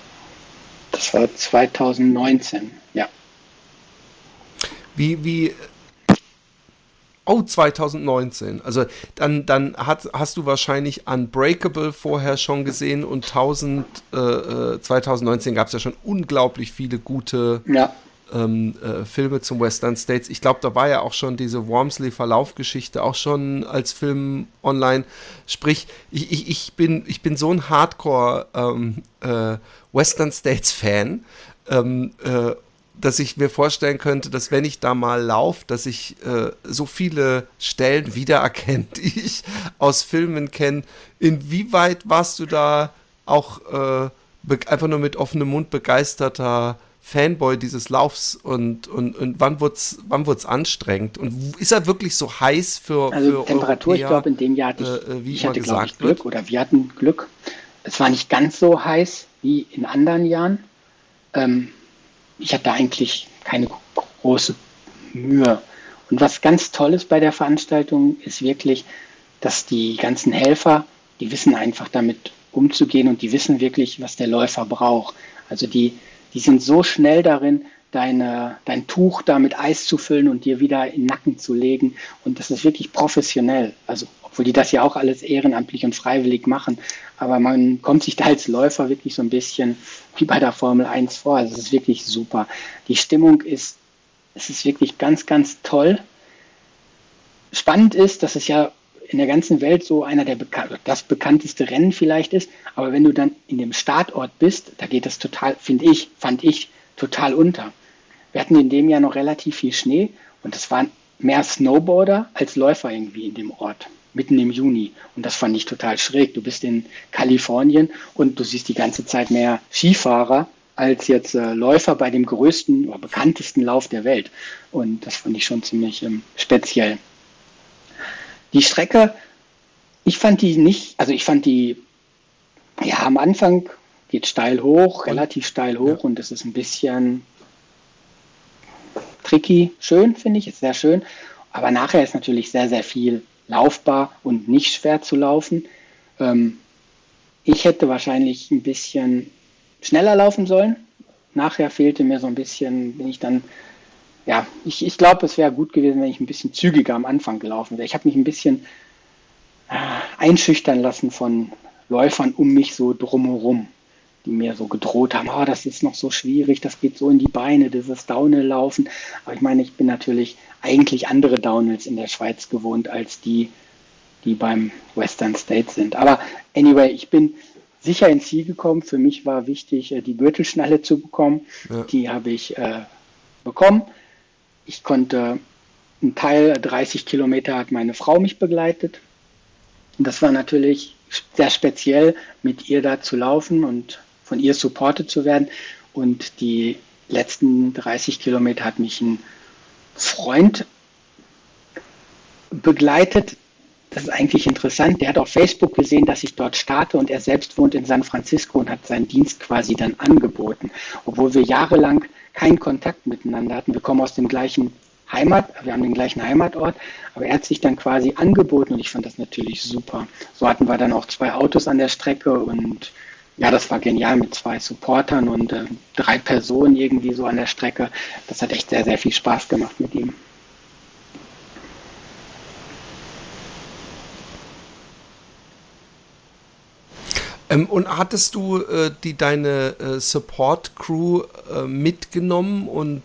Das war 2019, ja. Wie, wie Oh, 2019. Also dann, dann hat, hast du wahrscheinlich Unbreakable vorher schon gesehen und 1000, äh, 2019 gab es ja schon unglaublich viele gute ja. Ähm, äh, Filme zum Western States. Ich glaube, da war ja auch schon diese Wormsley-Verlaufgeschichte auch schon als Film online. Sprich, ich, ich, ich, bin, ich bin so ein Hardcore ähm, äh, Western States-Fan. Ähm, äh, dass ich mir vorstellen könnte, dass wenn ich da mal laufe, dass ich äh, so viele Stellen wiedererkenne, die ich aus Filmen kenne. Inwieweit warst du da auch äh, einfach nur mit offenem Mund begeisterter Fanboy dieses Laufs und, und, und wann wurde es wann wird's anstrengend? Und ist er wirklich so heiß für, also für Temperatur, Europäer, ich glaube, in dem Jahr hatte ich, äh, wie ich hatte, glaube ich, Glück wird? oder wir hatten Glück. Es war nicht ganz so heiß wie in anderen Jahren. Ähm, ich hatte eigentlich keine große Mühe. Und was ganz toll ist bei der Veranstaltung, ist wirklich, dass die ganzen Helfer, die wissen einfach damit umzugehen und die wissen wirklich, was der Läufer braucht. Also die, die sind so schnell darin, deine, dein Tuch da mit Eis zu füllen und dir wieder in den Nacken zu legen. Und das ist wirklich professionell. Also wo die das ja auch alles ehrenamtlich und freiwillig machen. Aber man kommt sich da als Läufer wirklich so ein bisschen wie bei der Formel 1 vor. Also es ist wirklich super. Die Stimmung ist, es ist wirklich ganz, ganz toll. Spannend ist, dass es ja in der ganzen Welt so einer der Bekan das bekannteste Rennen vielleicht ist. Aber wenn du dann in dem Startort bist, da geht das total, finde ich, fand ich, total unter. Wir hatten in dem Jahr noch relativ viel Schnee und es waren mehr Snowboarder als Läufer irgendwie in dem Ort, mitten im Juni. Und das fand ich total schräg. Du bist in Kalifornien und du siehst die ganze Zeit mehr Skifahrer als jetzt äh, Läufer bei dem größten oder bekanntesten Lauf der Welt. Und das fand ich schon ziemlich ähm, speziell. Die Strecke, ich fand die nicht, also ich fand die, ja, am Anfang geht steil hoch, relativ steil hoch ja. und es ist ein bisschen tricky, schön, finde ich, ist sehr schön. Aber nachher ist natürlich sehr, sehr viel laufbar und nicht schwer zu laufen. Ähm, ich hätte wahrscheinlich ein bisschen schneller laufen sollen. Nachher fehlte mir so ein bisschen, bin ich dann, ja, ich, ich glaube, es wäre gut gewesen, wenn ich ein bisschen zügiger am Anfang gelaufen wäre. Ich habe mich ein bisschen äh, einschüchtern lassen von Läufern um mich so drumherum die mir so gedroht haben, oh, das ist noch so schwierig, das geht so in die Beine, dieses Downhill-Laufen. Aber ich meine, ich bin natürlich eigentlich andere Downhills in der Schweiz gewohnt als die, die beim Western State sind. Aber anyway, ich bin sicher ins Ziel gekommen. Für mich war wichtig, äh, die Gürtelschnalle zu bekommen. Ja. Die habe ich äh, bekommen. Ich konnte einen Teil, 30 Kilometer hat meine Frau mich begleitet. Und das war natürlich sehr speziell, mit ihr da zu laufen und von ihr supportet zu werden. Und die letzten 30 Kilometer hat mich ein Freund begleitet. Das ist eigentlich interessant. Der hat auf Facebook gesehen, dass ich dort starte und er selbst wohnt in San Francisco und hat seinen Dienst quasi dann angeboten, obwohl wir jahrelang keinen Kontakt miteinander hatten. Wir kommen aus dem gleichen Heimat, wir haben den gleichen Heimatort, aber er hat sich dann quasi angeboten und ich fand das natürlich super. So hatten wir dann auch zwei Autos an der Strecke und ja, das war genial mit zwei Supportern und äh, drei Personen irgendwie so an der Strecke. Das hat echt sehr, sehr viel Spaß gemacht mit ihm. Ähm, und hattest du äh, die deine äh, Support Crew äh, mitgenommen und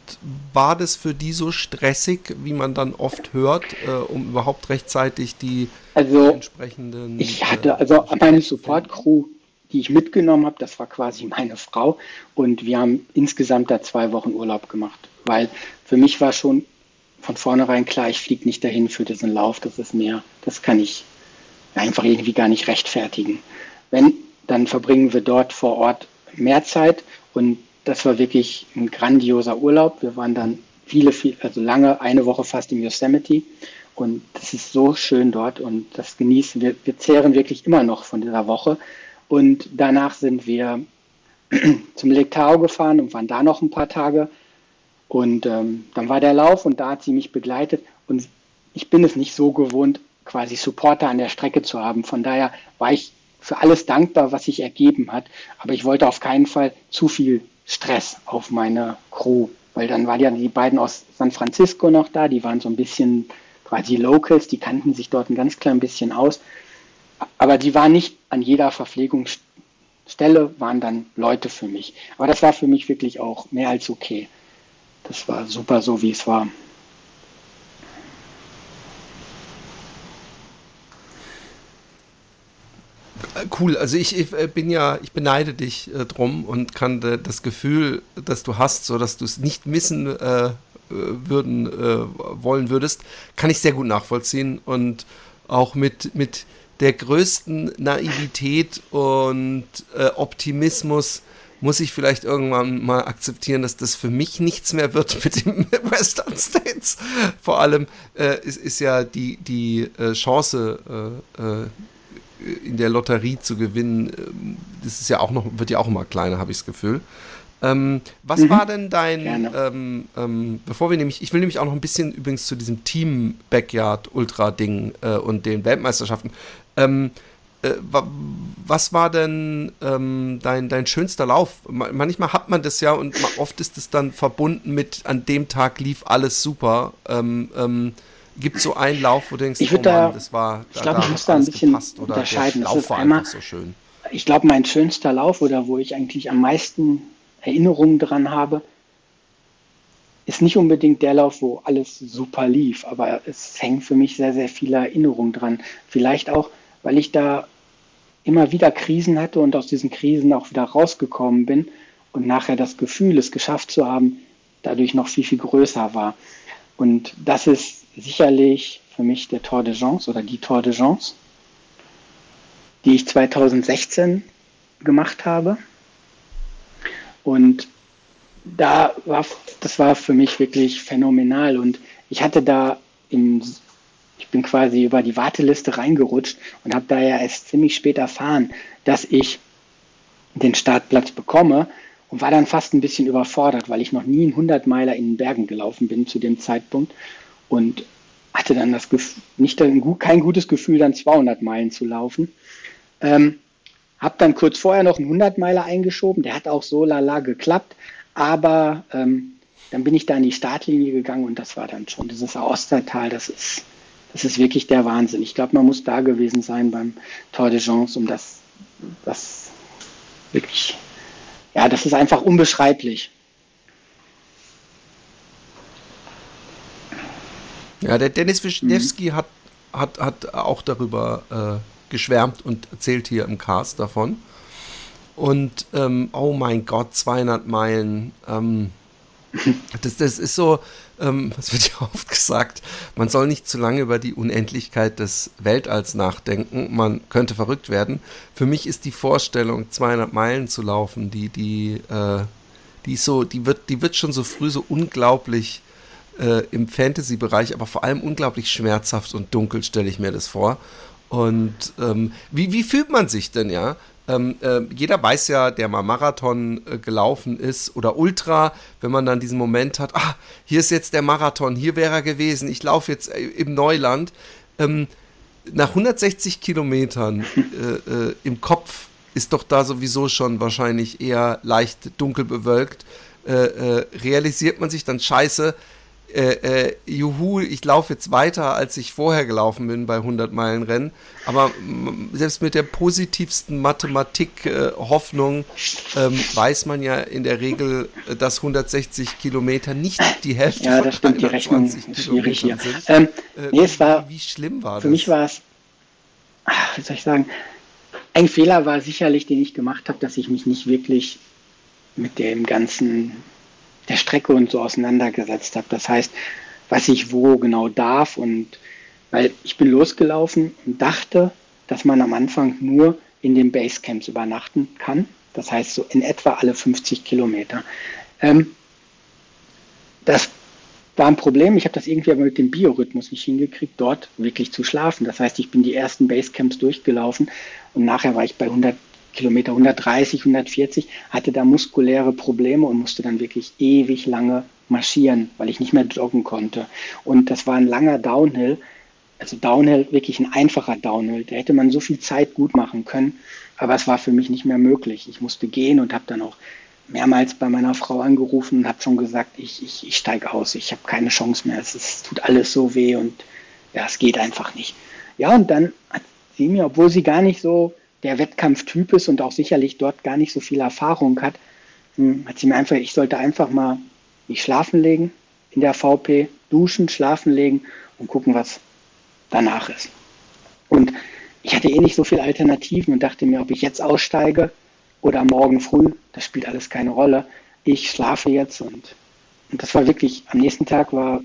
war das für die so stressig, wie man dann oft hört, äh, um überhaupt rechtzeitig die also, entsprechenden? Ich hatte äh, also meine Support Crew die ich mitgenommen habe, das war quasi meine Frau. Und wir haben insgesamt da zwei Wochen Urlaub gemacht, weil für mich war schon von vornherein klar, ich fliege nicht dahin für diesen Lauf. Das ist mehr, das kann ich einfach irgendwie gar nicht rechtfertigen. Wenn, dann verbringen wir dort vor Ort mehr Zeit und das war wirklich ein grandioser Urlaub. Wir waren dann viele, viel, also lange, eine Woche fast im Yosemite und das ist so schön dort und das genießen wir. Wir zehren wirklich immer noch von dieser Woche. Und danach sind wir zum Lake gefahren und waren da noch ein paar Tage. Und ähm, dann war der Lauf und da hat sie mich begleitet. Und ich bin es nicht so gewohnt, quasi Supporter an der Strecke zu haben. Von daher war ich für alles dankbar, was sich ergeben hat. Aber ich wollte auf keinen Fall zu viel Stress auf meine Crew, weil dann waren ja die beiden aus San Francisco noch da, die waren so ein bisschen quasi Locals, die kannten sich dort ein ganz klein bisschen aus. Aber die waren nicht an jeder Verpflegungsstelle, waren dann Leute für mich. Aber das war für mich wirklich auch mehr als okay. Das war super so, wie es war. Cool, also ich, ich, äh, bin ja, ich beneide dich äh, drum und kann äh, das Gefühl, das du hast, so dass du es nicht missen äh, würden äh, wollen würdest, kann ich sehr gut nachvollziehen und auch mit, mit der größten Naivität und äh, Optimismus muss ich vielleicht irgendwann mal akzeptieren, dass das für mich nichts mehr wird mit den Western States. Vor allem äh, ist, ist, ja die, die äh, Chance, äh, äh in der Lotterie zu gewinnen, äh, das ist ja auch noch, wird ja auch immer kleiner, habe ich das Gefühl. Ähm, was mhm. war denn dein, ähm, ähm, bevor wir nämlich, ich will nämlich auch noch ein bisschen übrigens zu diesem Team Backyard Ultra Ding äh, und den Weltmeisterschaften. Ähm, äh, was war denn ähm, dein, dein schönster Lauf? Manchmal hat man das ja und oft ist es dann verbunden mit, an dem Tag lief alles super. Gibt es so einen Lauf, wo du denkst, ich oh Mann, da, das war, ich glaube, ich muss da ein bisschen unterscheiden. Das ist einmal, so schön. Ich glaube, mein schönster Lauf oder wo ich eigentlich am meisten Erinnerungen dran habe, ist nicht unbedingt der Lauf, wo alles super lief, aber es hängen für mich sehr, sehr viele Erinnerungen dran. Vielleicht auch, weil ich da immer wieder Krisen hatte und aus diesen Krisen auch wieder rausgekommen bin und nachher das Gefühl, es geschafft zu haben, dadurch noch viel, viel größer war. Und das ist sicherlich für mich der Tour de Chance oder die Tour de Chance, die ich 2016 gemacht habe. Und da war, das war für mich wirklich phänomenal. Und ich hatte da im, ich bin quasi über die Warteliste reingerutscht und habe da ja erst ziemlich spät erfahren, dass ich den Startplatz bekomme und war dann fast ein bisschen überfordert, weil ich noch nie einen 100 Meiler in den Bergen gelaufen bin zu dem Zeitpunkt und hatte dann das Gefühl, nicht ein, kein gutes Gefühl, dann 200 Meilen zu laufen. Ähm, habe dann kurz vorher noch einen 100 Meiler eingeschoben, der hat auch so lala geklappt, aber ähm, dann bin ich da in die Startlinie gegangen und das war dann schon dieses Austertal, das ist, das ist wirklich der Wahnsinn. Ich glaube, man muss da gewesen sein beim Tour de Chance, um das, das wirklich, ja, das ist einfach unbeschreiblich. Ja, der Dennis Wischniewski mhm. hat, hat, hat auch darüber äh, geschwärmt und erzählt hier im Cast davon. Und ähm, oh mein Gott, 200 Meilen. Ähm, das, das ist so, ähm, das wird ja oft gesagt, man soll nicht zu lange über die Unendlichkeit des Weltalls nachdenken. Man könnte verrückt werden. Für mich ist die Vorstellung, 200 Meilen zu laufen, die, die, äh, die so, die wird, die wird schon so früh so unglaublich äh, im Fantasy-Bereich, aber vor allem unglaublich schmerzhaft und dunkel, stelle ich mir das vor. Und ähm, wie, wie fühlt man sich denn, ja? Ähm, äh, jeder weiß ja, der mal Marathon äh, gelaufen ist oder Ultra, wenn man dann diesen Moment hat, ah, hier ist jetzt der Marathon, hier wäre er gewesen, ich laufe jetzt äh, im Neuland. Ähm, nach 160 Kilometern äh, äh, im Kopf ist doch da sowieso schon wahrscheinlich eher leicht dunkel bewölkt. Äh, realisiert man sich dann scheiße, äh, äh, juhu, ich laufe jetzt weiter, als ich vorher gelaufen bin bei 100 Meilen Rennen. Aber selbst mit der positivsten Mathematik-Hoffnung äh, ähm, weiß man ja in der Regel, äh, dass 160 Kilometer nicht die Hälfte ja, das stimmt, die Rechnung ist schwierig hier. Ähm, äh, nee, es war, wie, wie schlimm war für das? Für mich war es, wie soll ich sagen, ein Fehler war sicherlich, den ich gemacht habe, dass ich mich nicht wirklich mit dem ganzen der Strecke und so auseinandergesetzt habe. Das heißt, was ich wo genau darf und weil ich bin losgelaufen und dachte, dass man am Anfang nur in den Basecamps übernachten kann. Das heißt so in etwa alle 50 Kilometer. Ähm, das war ein Problem. Ich habe das irgendwie aber mit dem Biorhythmus nicht hingekriegt, dort wirklich zu schlafen. Das heißt, ich bin die ersten Basecamps durchgelaufen und nachher war ich bei 100 Kilometer 130, 140, hatte da muskuläre Probleme und musste dann wirklich ewig lange marschieren, weil ich nicht mehr joggen konnte. Und das war ein langer Downhill, also Downhill, wirklich ein einfacher Downhill. Da hätte man so viel Zeit gut machen können, aber es war für mich nicht mehr möglich. Ich musste gehen und habe dann auch mehrmals bei meiner Frau angerufen und habe schon gesagt, ich, ich, ich steige aus, ich habe keine Chance mehr, es, ist, tut alles so weh und ja, es geht einfach nicht. Ja, und dann hat sie mir, obwohl sie gar nicht so der Wettkampftyp ist und auch sicherlich dort gar nicht so viel Erfahrung hat, hm, hat sie mir einfach, ich sollte einfach mal mich schlafen legen in der VP, duschen, schlafen legen und gucken, was danach ist. Und ich hatte eh nicht so viele Alternativen und dachte mir, ob ich jetzt aussteige oder morgen früh, das spielt alles keine Rolle. Ich schlafe jetzt und, und das war wirklich, am nächsten Tag war,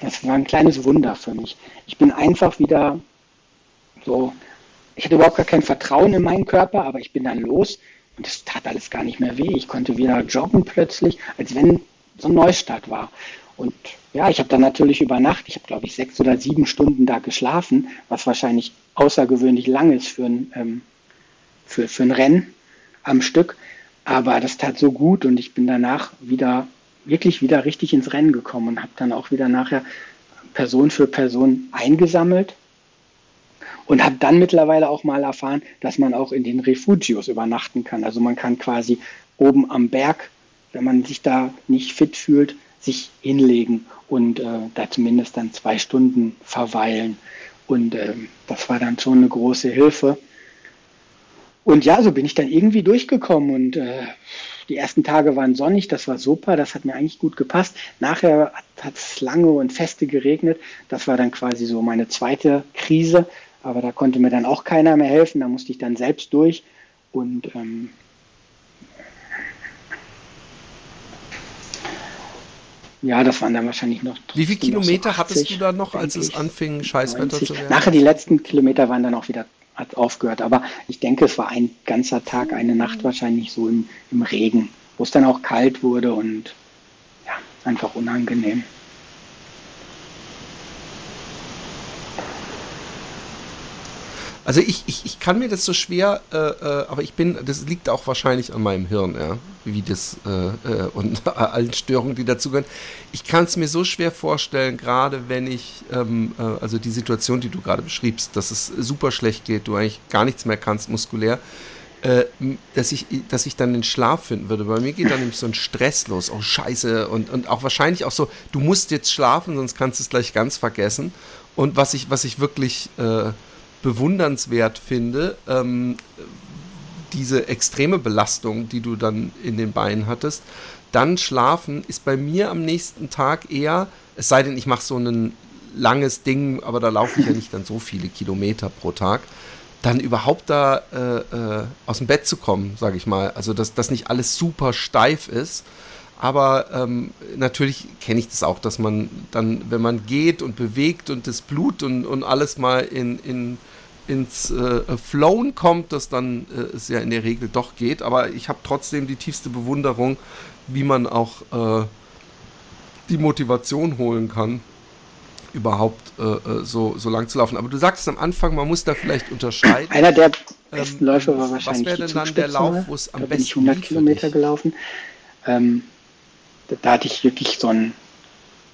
das war ein kleines Wunder für mich. Ich bin einfach wieder so ich hatte überhaupt gar kein Vertrauen in meinen Körper, aber ich bin dann los und es tat alles gar nicht mehr weh. Ich konnte wieder joggen plötzlich, als wenn so ein Neustart war. Und ja, ich habe dann natürlich über Nacht, ich habe glaube ich sechs oder sieben Stunden da geschlafen, was wahrscheinlich außergewöhnlich lang ist für ein, ähm, für, für ein Rennen am Stück. Aber das tat so gut und ich bin danach wieder, wirklich wieder richtig ins Rennen gekommen und habe dann auch wieder nachher Person für Person eingesammelt und habe dann mittlerweile auch mal erfahren, dass man auch in den Refugios übernachten kann. Also man kann quasi oben am Berg, wenn man sich da nicht fit fühlt, sich hinlegen und äh, da zumindest dann zwei Stunden verweilen. Und äh, das war dann schon eine große Hilfe. Und ja, so bin ich dann irgendwie durchgekommen und äh, die ersten Tage waren sonnig, das war super, das hat mir eigentlich gut gepasst. Nachher hat es lange und feste geregnet. Das war dann quasi so meine zweite Krise, aber da konnte mir dann auch keiner mehr helfen. Da musste ich dann selbst durch und ähm, Ja, das waren dann wahrscheinlich noch. Wie viele Kilometer so 80, hattest du da noch, als es anfing, Scheißwetter zu werden? Nachher die letzten Kilometer waren dann auch wieder hat aufgehört. Aber ich denke, es war ein ganzer Tag, eine Nacht wahrscheinlich so im, im Regen, wo es dann auch kalt wurde und ja, einfach unangenehm. Also ich, ich, ich kann mir das so schwer, äh, äh, aber ich bin, das liegt auch wahrscheinlich an meinem Hirn, ja, wie das äh, äh und allen Störungen, die dazugehören. Ich kann es mir so schwer vorstellen, gerade wenn ich, ähm, äh, also die Situation, die du gerade beschriebst, dass es super schlecht geht, du eigentlich gar nichts mehr kannst muskulär, äh, dass ich, dass ich dann den Schlaf finden würde. Bei mir geht dann nämlich so ein Stress los, oh Scheiße, und, und auch wahrscheinlich auch so, du musst jetzt schlafen, sonst kannst du es gleich ganz vergessen. Und was ich, was ich wirklich bewundernswert finde, ähm, diese extreme Belastung, die du dann in den Beinen hattest, dann schlafen ist bei mir am nächsten Tag eher, es sei denn, ich mache so ein langes Ding, aber da laufe ich ja nicht dann so viele Kilometer pro Tag, dann überhaupt da äh, äh, aus dem Bett zu kommen, sage ich mal. Also, dass das nicht alles super steif ist. Aber ähm, natürlich kenne ich das auch, dass man dann, wenn man geht und bewegt und das Blut und, und alles mal in, in ins äh, Flown kommt, das dann äh, es ja in der Regel doch geht. Aber ich habe trotzdem die tiefste Bewunderung, wie man auch äh, die Motivation holen kann, überhaupt äh, äh, so, so lang zu laufen. Aber du sagst am Anfang, man muss da vielleicht unterscheiden. Einer der besten ähm, Läufe war wahrscheinlich Was wäre denn dann der Lauf, wo es am da besten bin ich 100 Kilometer gelaufen. Ähm, da, hatte ich wirklich so ein,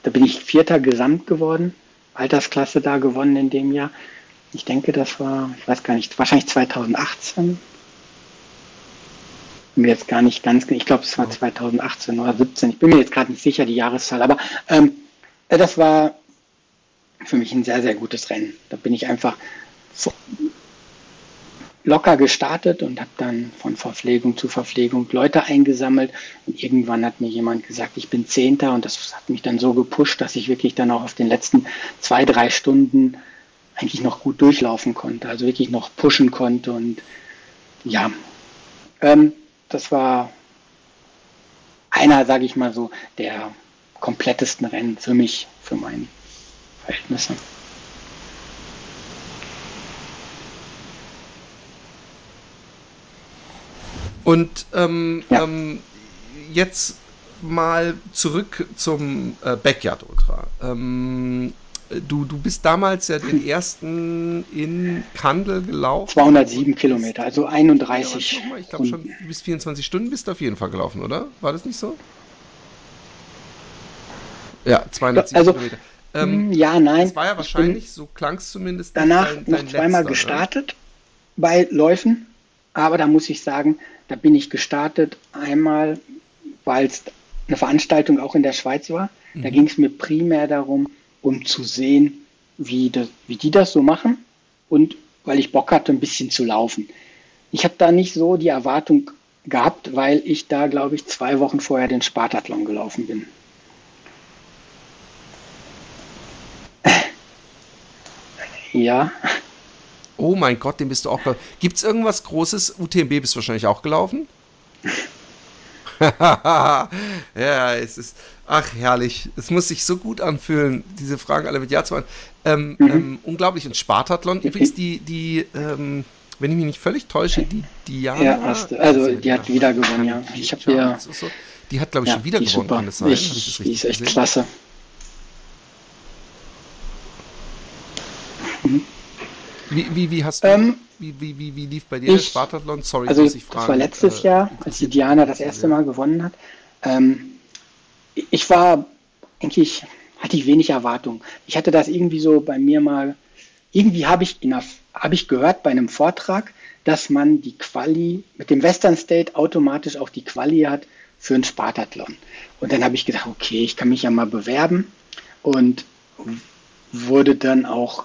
da bin ich Vierter Gesamt geworden, Altersklasse da gewonnen in dem Jahr. Ich denke, das war, ich weiß gar nicht, wahrscheinlich 2018. Bin mir jetzt gar nicht ganz, ich glaube, es war 2018 oder 17. Ich bin mir jetzt gerade nicht sicher, die Jahreszahl, aber ähm, äh, das war für mich ein sehr, sehr gutes Rennen. Da bin ich einfach locker gestartet und habe dann von Verpflegung zu Verpflegung Leute eingesammelt. Und irgendwann hat mir jemand gesagt, ich bin Zehnter und das hat mich dann so gepusht, dass ich wirklich dann auch auf den letzten zwei, drei Stunden eigentlich noch gut durchlaufen konnte, also wirklich noch pushen konnte und ja, ähm, das war einer, sage ich mal so, der komplettesten Rennen für mich, für meine Verhältnisse. Und ähm, ja. ähm, jetzt mal zurück zum äh, Backyard Ultra. Ähm, du, du bist damals ja den ersten in Kandel gelaufen. 207 Kilometer, also 31. Ja, ich glaube schon, bis 24 Stunden bist du auf jeden Fall gelaufen, oder? War das nicht so? Ja, 207 also, Kilometer. Ähm, hm, ja, nein. Das war ja wahrscheinlich, so klang es zumindest. Danach dein, dein noch zweimal letzter, gestartet ne? bei Läufen, aber da muss ich sagen, da bin ich gestartet einmal, weil es eine Veranstaltung auch in der Schweiz war. Da mhm. ging es mir primär darum, um zu sehen, wie, das, wie die das so machen und weil ich Bock hatte, ein bisschen zu laufen. Ich habe da nicht so die Erwartung gehabt, weil ich da, glaube ich, zwei Wochen vorher den Spartathlon gelaufen bin. ja. Oh mein Gott, den bist du auch. Gibt es irgendwas Großes? UTMB bist du wahrscheinlich auch gelaufen? ja, es ist. Ach, herrlich. Es muss sich so gut anfühlen, diese Fragen alle mit Ja zu. Ähm, mhm. ähm, unglaublich. Und Spartathlon, übrigens, die, die, ähm, wenn ich mich nicht völlig täusche, die Diana. Ja, hast, also die hat wieder gewonnen, ja. Ich habe ja. So, die hat, glaube ich, ja, schon wieder gewonnen, kann das sein? Ich, die ist echt gesehen? klasse. Wie, wie, wie hast du. Ähm, wie, wie, wie, wie lief bei dir ich, der Spartathlon? Sorry, also muss ich fragen. Das war letztes äh, Jahr, als die Diana das erste Mal gewonnen hat. Ähm, ich war eigentlich, hatte ich wenig Erwartung. Ich hatte das irgendwie so bei mir mal, irgendwie habe ich, hab ich gehört bei einem Vortrag, dass man die Quali mit dem Western State automatisch auch die Quali hat für einen Spartathlon. Und dann habe ich gedacht, okay, ich kann mich ja mal bewerben und wurde dann auch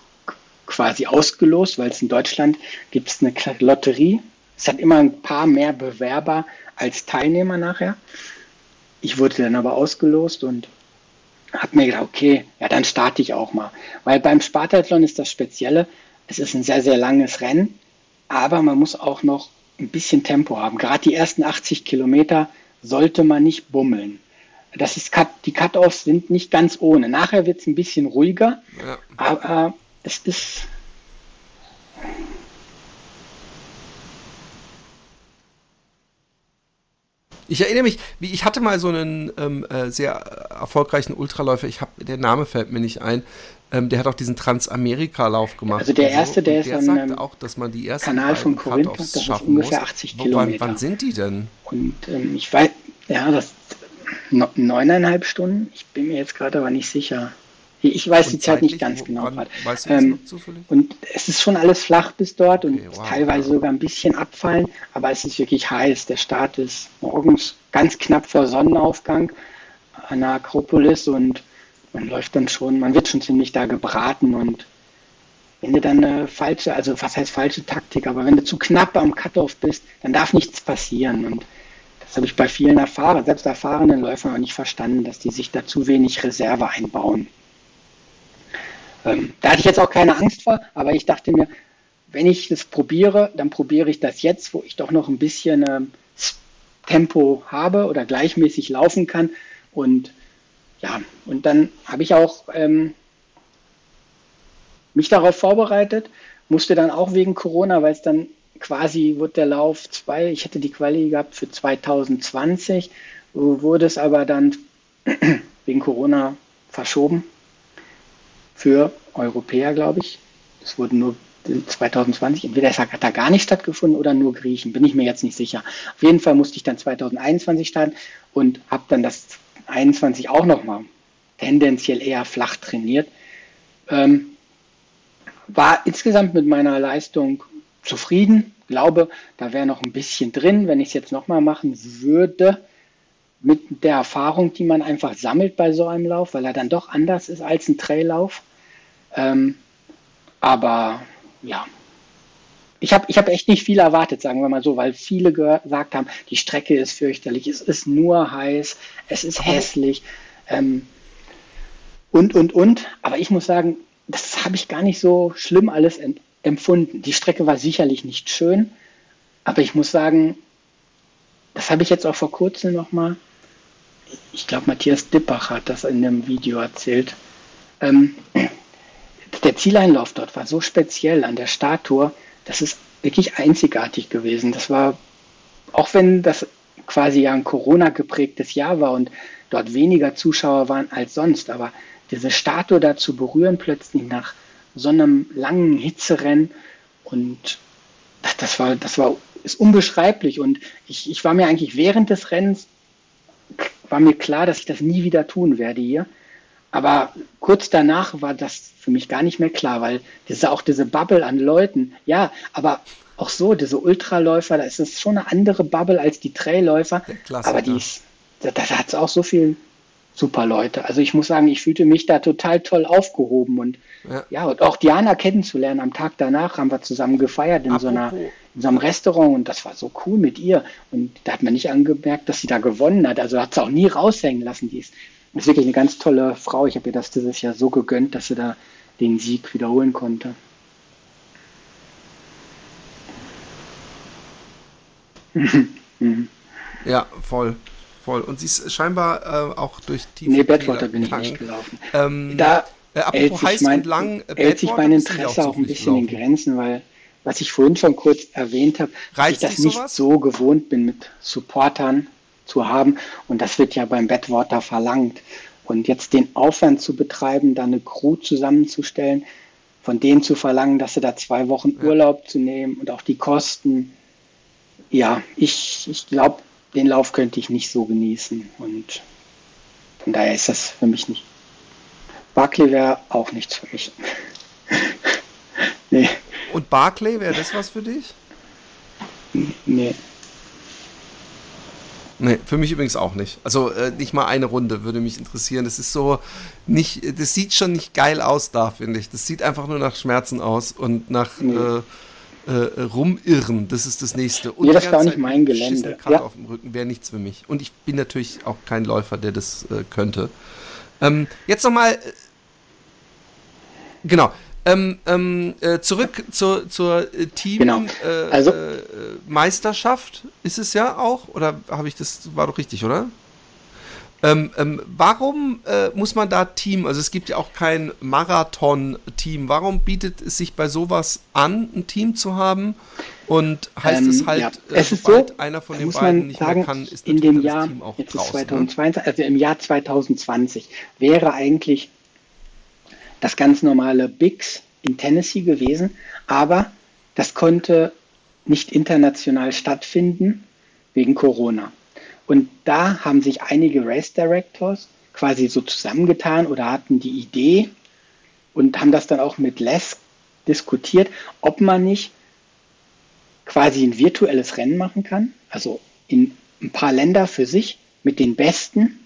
quasi ausgelost, weil es in Deutschland gibt es eine Lotterie. Es hat immer ein paar mehr Bewerber als Teilnehmer nachher. Ich wurde dann aber ausgelost und habe mir gedacht, okay, ja, dann starte ich auch mal. Weil beim Spartathlon ist das Spezielle, es ist ein sehr, sehr langes Rennen, aber man muss auch noch ein bisschen Tempo haben. Gerade die ersten 80 Kilometer sollte man nicht bummeln. Das ist Cut, die Cut-Offs sind nicht ganz ohne. Nachher wird es ein bisschen ruhiger, ja. aber es ist Ich erinnere mich, wie ich hatte mal so einen ähm, äh, sehr erfolgreichen Ultraläufer, ich habe der Name fällt mir nicht ein, ähm, der hat auch diesen Transamerika-Lauf gemacht. Also der erste, der ist der sagt auch, dass man die ersten Kanal von Korinth, das ist ungefähr 80 Kilometer. Wann, wann sind die denn? Und ähm, ich weiß, ja, das neuneinhalb Stunden. Ich bin mir jetzt gerade aber nicht sicher. Ich weiß und die Zeit nicht ganz genau. Wann, weißt du ähm, und es ist schon alles flach bis dort und okay, wow, teilweise wow. sogar ein bisschen abfallen, aber es ist wirklich heiß. Der Start ist morgens ganz knapp vor Sonnenaufgang an der Akropolis und man läuft dann schon, man wird schon ziemlich da gebraten und wenn du dann eine falsche, also was heißt falsche Taktik, aber wenn du zu knapp am Cut-Off bist, dann darf nichts passieren und das habe ich bei vielen erfahren, selbst erfahrenen Läufern auch nicht verstanden, dass die sich da zu wenig Reserve einbauen. Ähm, da hatte ich jetzt auch keine Angst vor, aber ich dachte mir, wenn ich das probiere, dann probiere ich das jetzt, wo ich doch noch ein bisschen ähm, Tempo habe oder gleichmäßig laufen kann. Und ja, und dann habe ich auch ähm, mich darauf vorbereitet, musste dann auch wegen Corona, weil es dann quasi wurde der Lauf zwei, ich hätte die Quali gehabt für 2020, wurde es aber dann wegen Corona verschoben für Europäer, glaube ich. Es wurden nur 2020, entweder es hat da gar nicht stattgefunden oder nur Griechen, bin ich mir jetzt nicht sicher. Auf jeden Fall musste ich dann 2021 starten und habe dann das 21 auch nochmal tendenziell eher flach trainiert. Ähm, war insgesamt mit meiner Leistung zufrieden. Glaube, da wäre noch ein bisschen drin, wenn ich es jetzt nochmal machen würde. Mit der Erfahrung, die man einfach sammelt bei so einem Lauf, weil er dann doch anders ist als ein Traillauf. Ähm, aber ja, ich habe ich hab echt nicht viel erwartet, sagen wir mal so, weil viele gesagt haben, die Strecke ist fürchterlich, es ist nur heiß, es ist hässlich ähm, und, und, und. Aber ich muss sagen, das habe ich gar nicht so schlimm alles empfunden. Die Strecke war sicherlich nicht schön, aber ich muss sagen, das habe ich jetzt auch vor kurzem nochmal, ich glaube, Matthias Dippach hat das in dem Video erzählt. Ähm, der Zieleinlauf dort war so speziell an der Statue, das ist wirklich einzigartig gewesen. Das war, auch wenn das quasi ja ein Corona geprägtes Jahr war und dort weniger Zuschauer waren als sonst, aber diese Statue da zu berühren plötzlich nach so einem langen Hitzerennen und das, war, das war, ist unbeschreiblich und ich, ich war mir eigentlich während des Rennens war mir klar, dass ich das nie wieder tun werde hier. Aber kurz danach war das für mich gar nicht mehr klar, weil das ist auch diese Bubble an Leuten. Ja, aber auch so, diese Ultraläufer, da ist es schon eine andere Bubble als die Trailläufer. Aber die ist, da, da hat es auch so viel super Leute. Also ich muss sagen, ich fühlte mich da total toll aufgehoben und ja, ja und auch Diana kennenzulernen. Am Tag danach haben wir zusammen gefeiert in so einer in so einem Restaurant und das war so cool mit ihr. Und da hat man nicht angemerkt, dass sie da gewonnen hat. Also hat sie auch nie raushängen lassen. Die ist ist wirklich eine ganz tolle Frau. Ich habe ihr das dieses Jahr so gegönnt, dass sie da den Sieg wiederholen konnte. ja, voll. Voll. Und sie ist scheinbar äh, auch durch die. Nee, Badwater bin ich nicht gelaufen. Ähm, da äh, apropos heiß mein, lang. Äh, hält sich mein Interesse auch, auch ein bisschen in Grenzen, weil, was ich vorhin schon kurz erwähnt habe, dass ich das nicht sowas? so gewohnt bin mit Supportern zu haben. Und das wird ja beim Badwater verlangt. Und jetzt den Aufwand zu betreiben, da eine Crew zusammenzustellen, von denen zu verlangen, dass sie da zwei Wochen Urlaub zu nehmen und auch die Kosten. Ja, ich, ich glaube, den Lauf könnte ich nicht so genießen. Und von daher ist das für mich nicht. Barclay wäre auch nichts für mich. nee. Und Barclay, wäre das was für dich? Nee. Nee, für mich übrigens auch nicht. Also äh, nicht mal eine Runde würde mich interessieren. Das ist so nicht, das sieht schon nicht geil aus da, finde ich. Das sieht einfach nur nach Schmerzen aus und nach nee. äh, äh, rumirren. Das ist das nächste. Und ja, das war nicht mein Gelände. Ja. auf dem Rücken wäre nichts für mich. Und ich bin natürlich auch kein Läufer, der das äh, könnte. Ähm, jetzt nochmal. Äh, genau. Ähm, ähm, äh, zurück zur, zur äh, Team genau. äh, also, äh, ist es ja auch oder habe ich das war doch richtig, oder? Ähm, ähm, warum äh, muss man da Team, also es gibt ja auch kein Marathon-Team, warum bietet es sich bei sowas an, ein Team zu haben? Und heißt ähm, es halt, ja. Es ist so, einer von den beiden nicht sagen, mehr kann, ist in dem Jahr, Team auch jetzt draußen, 2022, ne? also im Jahr 2020 wäre eigentlich das ganz normale Bigs in Tennessee gewesen, aber das konnte nicht international stattfinden wegen Corona. Und da haben sich einige Race Directors quasi so zusammengetan oder hatten die Idee und haben das dann auch mit Les diskutiert, ob man nicht quasi ein virtuelles Rennen machen kann, also in ein paar Länder für sich mit den Besten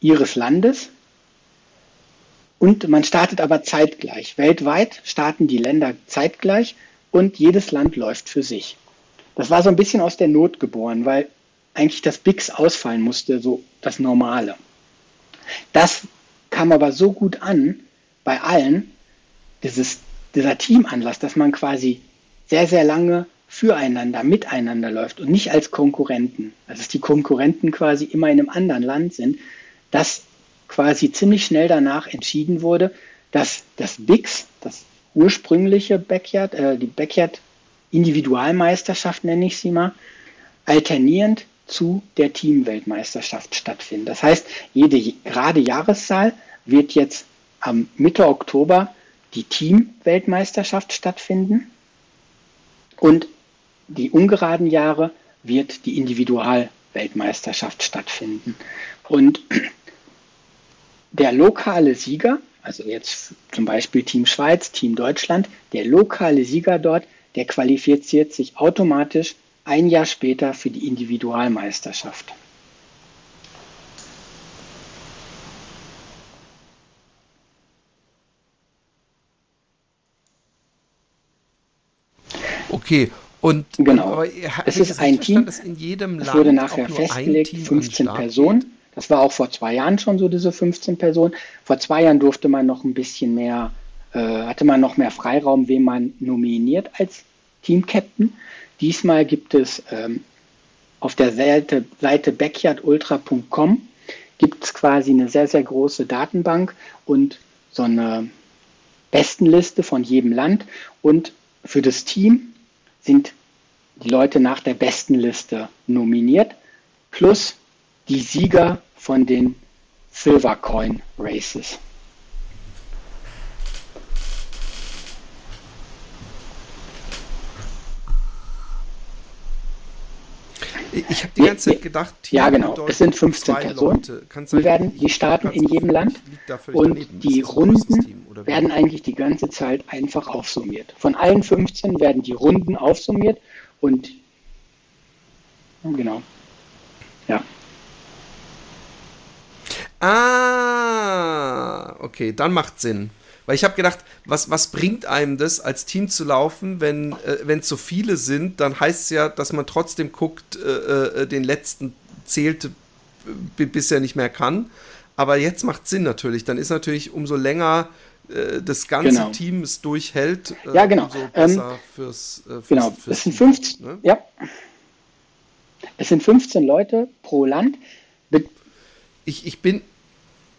ihres Landes. Und man startet aber zeitgleich. Weltweit starten die Länder zeitgleich und jedes Land läuft für sich. Das war so ein bisschen aus der Not geboren, weil eigentlich das Bix ausfallen musste, so das Normale. Das kam aber so gut an bei allen, dieses, dieser Teamanlass, dass man quasi sehr, sehr lange füreinander, miteinander läuft und nicht als Konkurrenten. Also dass die Konkurrenten quasi immer in einem anderen Land sind, dass quasi ziemlich schnell danach entschieden wurde, dass das BIX, das ursprüngliche Backyard, äh, die Backyard Individualmeisterschaft nenne ich sie mal, alternierend zu der Teamweltmeisterschaft stattfinden. Das heißt, jede gerade Jahreszahl wird jetzt am Mitte Oktober die Teamweltmeisterschaft stattfinden und die ungeraden Jahre wird die Individualweltmeisterschaft stattfinden. Und der lokale Sieger, also jetzt zum Beispiel Team Schweiz, Team Deutschland, der lokale Sieger dort, der qualifiziert sich automatisch ein Jahr später für die Individualmeisterschaft. Okay, und genau. Aber es ist ein Team. Land wurde nachher festgelegt, 15 Personen. Das war auch vor zwei Jahren schon so, diese 15 Personen. Vor zwei Jahren durfte man noch ein bisschen mehr, äh, hatte man noch mehr Freiraum, wen man nominiert als Team-Captain. Diesmal gibt es ähm, auf der Seite, Seite backyardultra.com gibt es quasi eine sehr, sehr große Datenbank und so eine Bestenliste von jedem Land. Und für das Team sind die Leute nach der Bestenliste nominiert, plus die Sieger von den Silver Coin Races. Ich habe die ganze Zeit gedacht, ja genau, es sind 15 Personen. Die werden, die starten in jedem Land und die Runden werden eigentlich die ganze Zeit einfach aufsummiert. Von allen 15 werden die Runden aufsummiert und genau, ja. Ah, okay, dann macht Sinn. Weil ich habe gedacht, was, was bringt einem das, als Team zu laufen, wenn äh, es so viele sind, dann heißt es ja, dass man trotzdem guckt, äh, äh, den letzten zählt, äh, bis er nicht mehr kann. Aber jetzt macht Sinn natürlich. Dann ist natürlich umso länger äh, das ganze genau. Team es durchhält, äh, ja, genau. umso besser ähm, fürs, fürs, Genau, fürs es sind 15, ne? ja. Es sind 15 Leute pro Land. Ich, ich bin.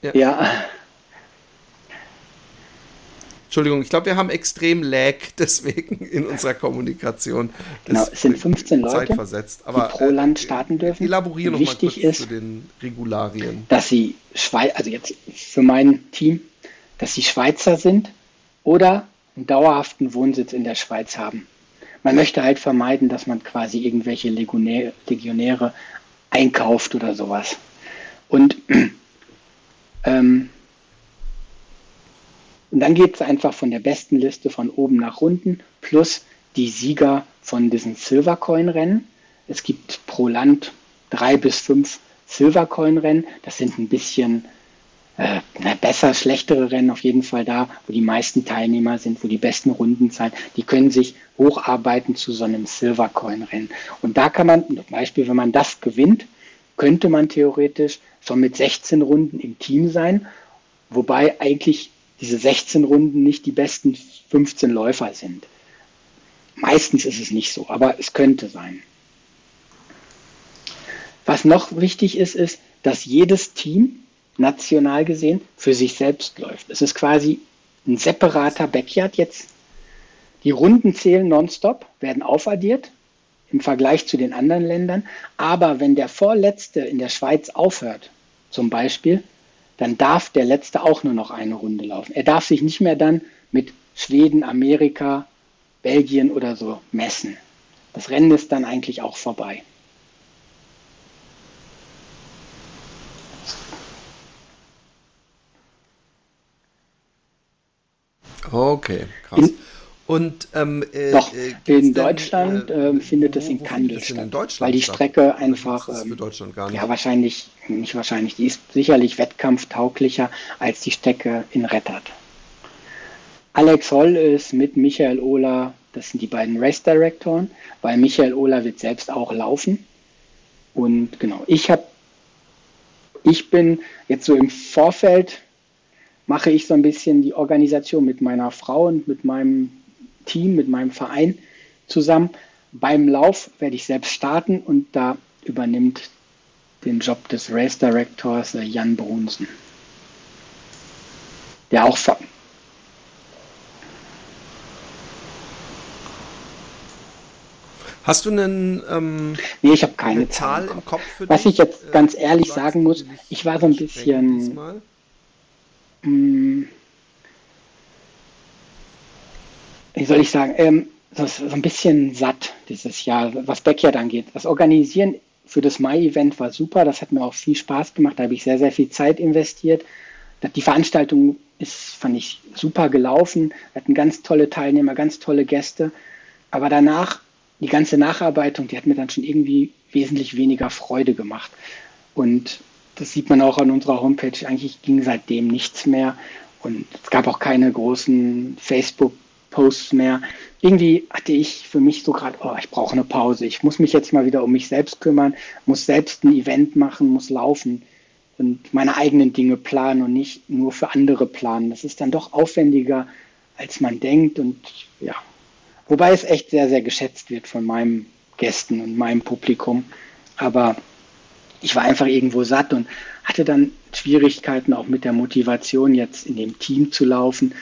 Ja. ja. Entschuldigung, ich glaube, wir haben extrem Lag deswegen in unserer Kommunikation. Genau, es sind 15 Leute, aber, die pro Land äh, starten dürfen. Elaboriere Wichtig ist, zu den Regularien. Dass sie Schweiz, also jetzt für mein Team, dass sie Schweizer sind oder einen dauerhaften Wohnsitz in der Schweiz haben. Man möchte halt vermeiden, dass man quasi irgendwelche Legionäre, Legionäre einkauft oder sowas. Und ähm, und dann geht es einfach von der besten Liste von oben nach unten plus die Sieger von diesen Silvercoin-Rennen. Es gibt pro Land drei bis fünf Silvercoin-Rennen. Das sind ein bisschen äh, besser, schlechtere Rennen auf jeden Fall da, wo die meisten Teilnehmer sind, wo die besten Rundenzahlen, die können sich hocharbeiten zu so einem Silvercoin-Rennen. Und da kann man, zum Beispiel, wenn man das gewinnt, könnte man theoretisch schon mit 16 Runden im Team sein, wobei eigentlich diese 16 Runden nicht die besten 15 Läufer sind. Meistens ist es nicht so, aber es könnte sein. Was noch wichtig ist, ist, dass jedes Team national gesehen für sich selbst läuft. Es ist quasi ein separater Backyard jetzt. Die Runden zählen nonstop, werden aufaddiert im Vergleich zu den anderen Ländern. Aber wenn der Vorletzte in der Schweiz aufhört, zum Beispiel, dann darf der Letzte auch nur noch eine Runde laufen. Er darf sich nicht mehr dann mit Schweden, Amerika, Belgien oder so messen. Das Rennen ist dann eigentlich auch vorbei. Okay, krass. In, und ähm, äh, Doch, äh, in Deutschland denn, äh, findet es in Kandel statt, in weil die Strecke einfach ist für Deutschland gar nicht. ja wahrscheinlich nicht wahrscheinlich, die ist sicherlich wettkampftauglicher als die Strecke in Rettert. Alex Holl ist mit Michael Ohler, das sind die beiden Race Directoren, weil Michael Ohler wird selbst auch laufen und genau, ich habe ich bin jetzt so im Vorfeld mache ich so ein bisschen die Organisation mit meiner Frau und mit meinem Team, mit meinem Verein zusammen. Beim Lauf werde ich selbst starten und da übernimmt den Job des Race Directors äh, Jan Brunsen, der auch Hast du einen ähm, Nee, ich habe keine Zahl im Kopf für Was dich? ich jetzt ganz äh, ehrlich sagen muss, ich war so ein bisschen mh, hm, wie soll ich sagen, ähm, so, so ein bisschen satt dieses Jahr, was Backyard angeht. Das Organisieren für das Mai-Event war super, das hat mir auch viel Spaß gemacht, da habe ich sehr, sehr viel Zeit investiert. Die Veranstaltung ist, fand ich, super gelaufen, wir hatten ganz tolle Teilnehmer, ganz tolle Gäste, aber danach, die ganze Nacharbeitung, die hat mir dann schon irgendwie wesentlich weniger Freude gemacht. Und das sieht man auch an unserer Homepage, eigentlich ging seitdem nichts mehr und es gab auch keine großen Facebook- Posts mehr. Irgendwie hatte ich für mich so gerade, oh, ich brauche eine Pause. Ich muss mich jetzt mal wieder um mich selbst kümmern, muss selbst ein Event machen, muss laufen und meine eigenen Dinge planen und nicht nur für andere planen. Das ist dann doch aufwendiger, als man denkt und ja. Wobei es echt sehr, sehr geschätzt wird von meinen Gästen und meinem Publikum. Aber ich war einfach irgendwo satt und hatte dann Schwierigkeiten auch mit der Motivation, jetzt in dem Team zu laufen.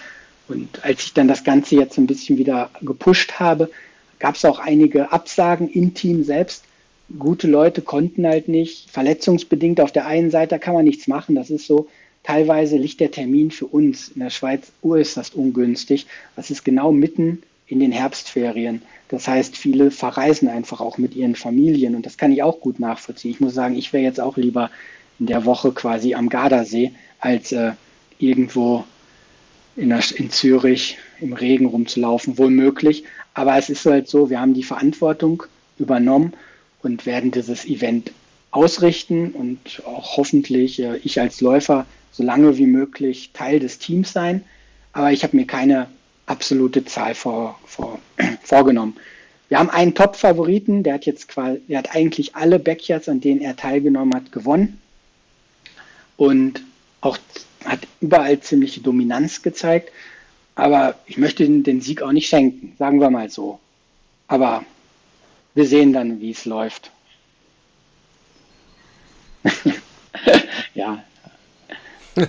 Und als ich dann das Ganze jetzt ein bisschen wieder gepusht habe, gab es auch einige Absagen im Team selbst. Gute Leute konnten halt nicht, verletzungsbedingt auf der einen Seite kann man nichts machen. Das ist so, teilweise liegt der Termin für uns in der Schweiz äußerst ungünstig. Das ist genau mitten in den Herbstferien. Das heißt, viele verreisen einfach auch mit ihren Familien und das kann ich auch gut nachvollziehen. Ich muss sagen, ich wäre jetzt auch lieber in der Woche quasi am Gardasee als äh, irgendwo in, in Zürich im Regen rumzulaufen, wohl möglich. Aber es ist halt so, wir haben die Verantwortung übernommen und werden dieses Event ausrichten und auch hoffentlich äh, ich als Läufer so lange wie möglich Teil des Teams sein. Aber ich habe mir keine absolute Zahl vor, vor, vorgenommen. Wir haben einen Top-Favoriten, der hat jetzt quasi, der hat eigentlich alle Backyards, an denen er teilgenommen hat, gewonnen. Und auch hat überall ziemliche Dominanz gezeigt. Aber ich möchte den Sieg auch nicht schenken, sagen wir mal so. Aber wir sehen dann, wie es läuft. ja.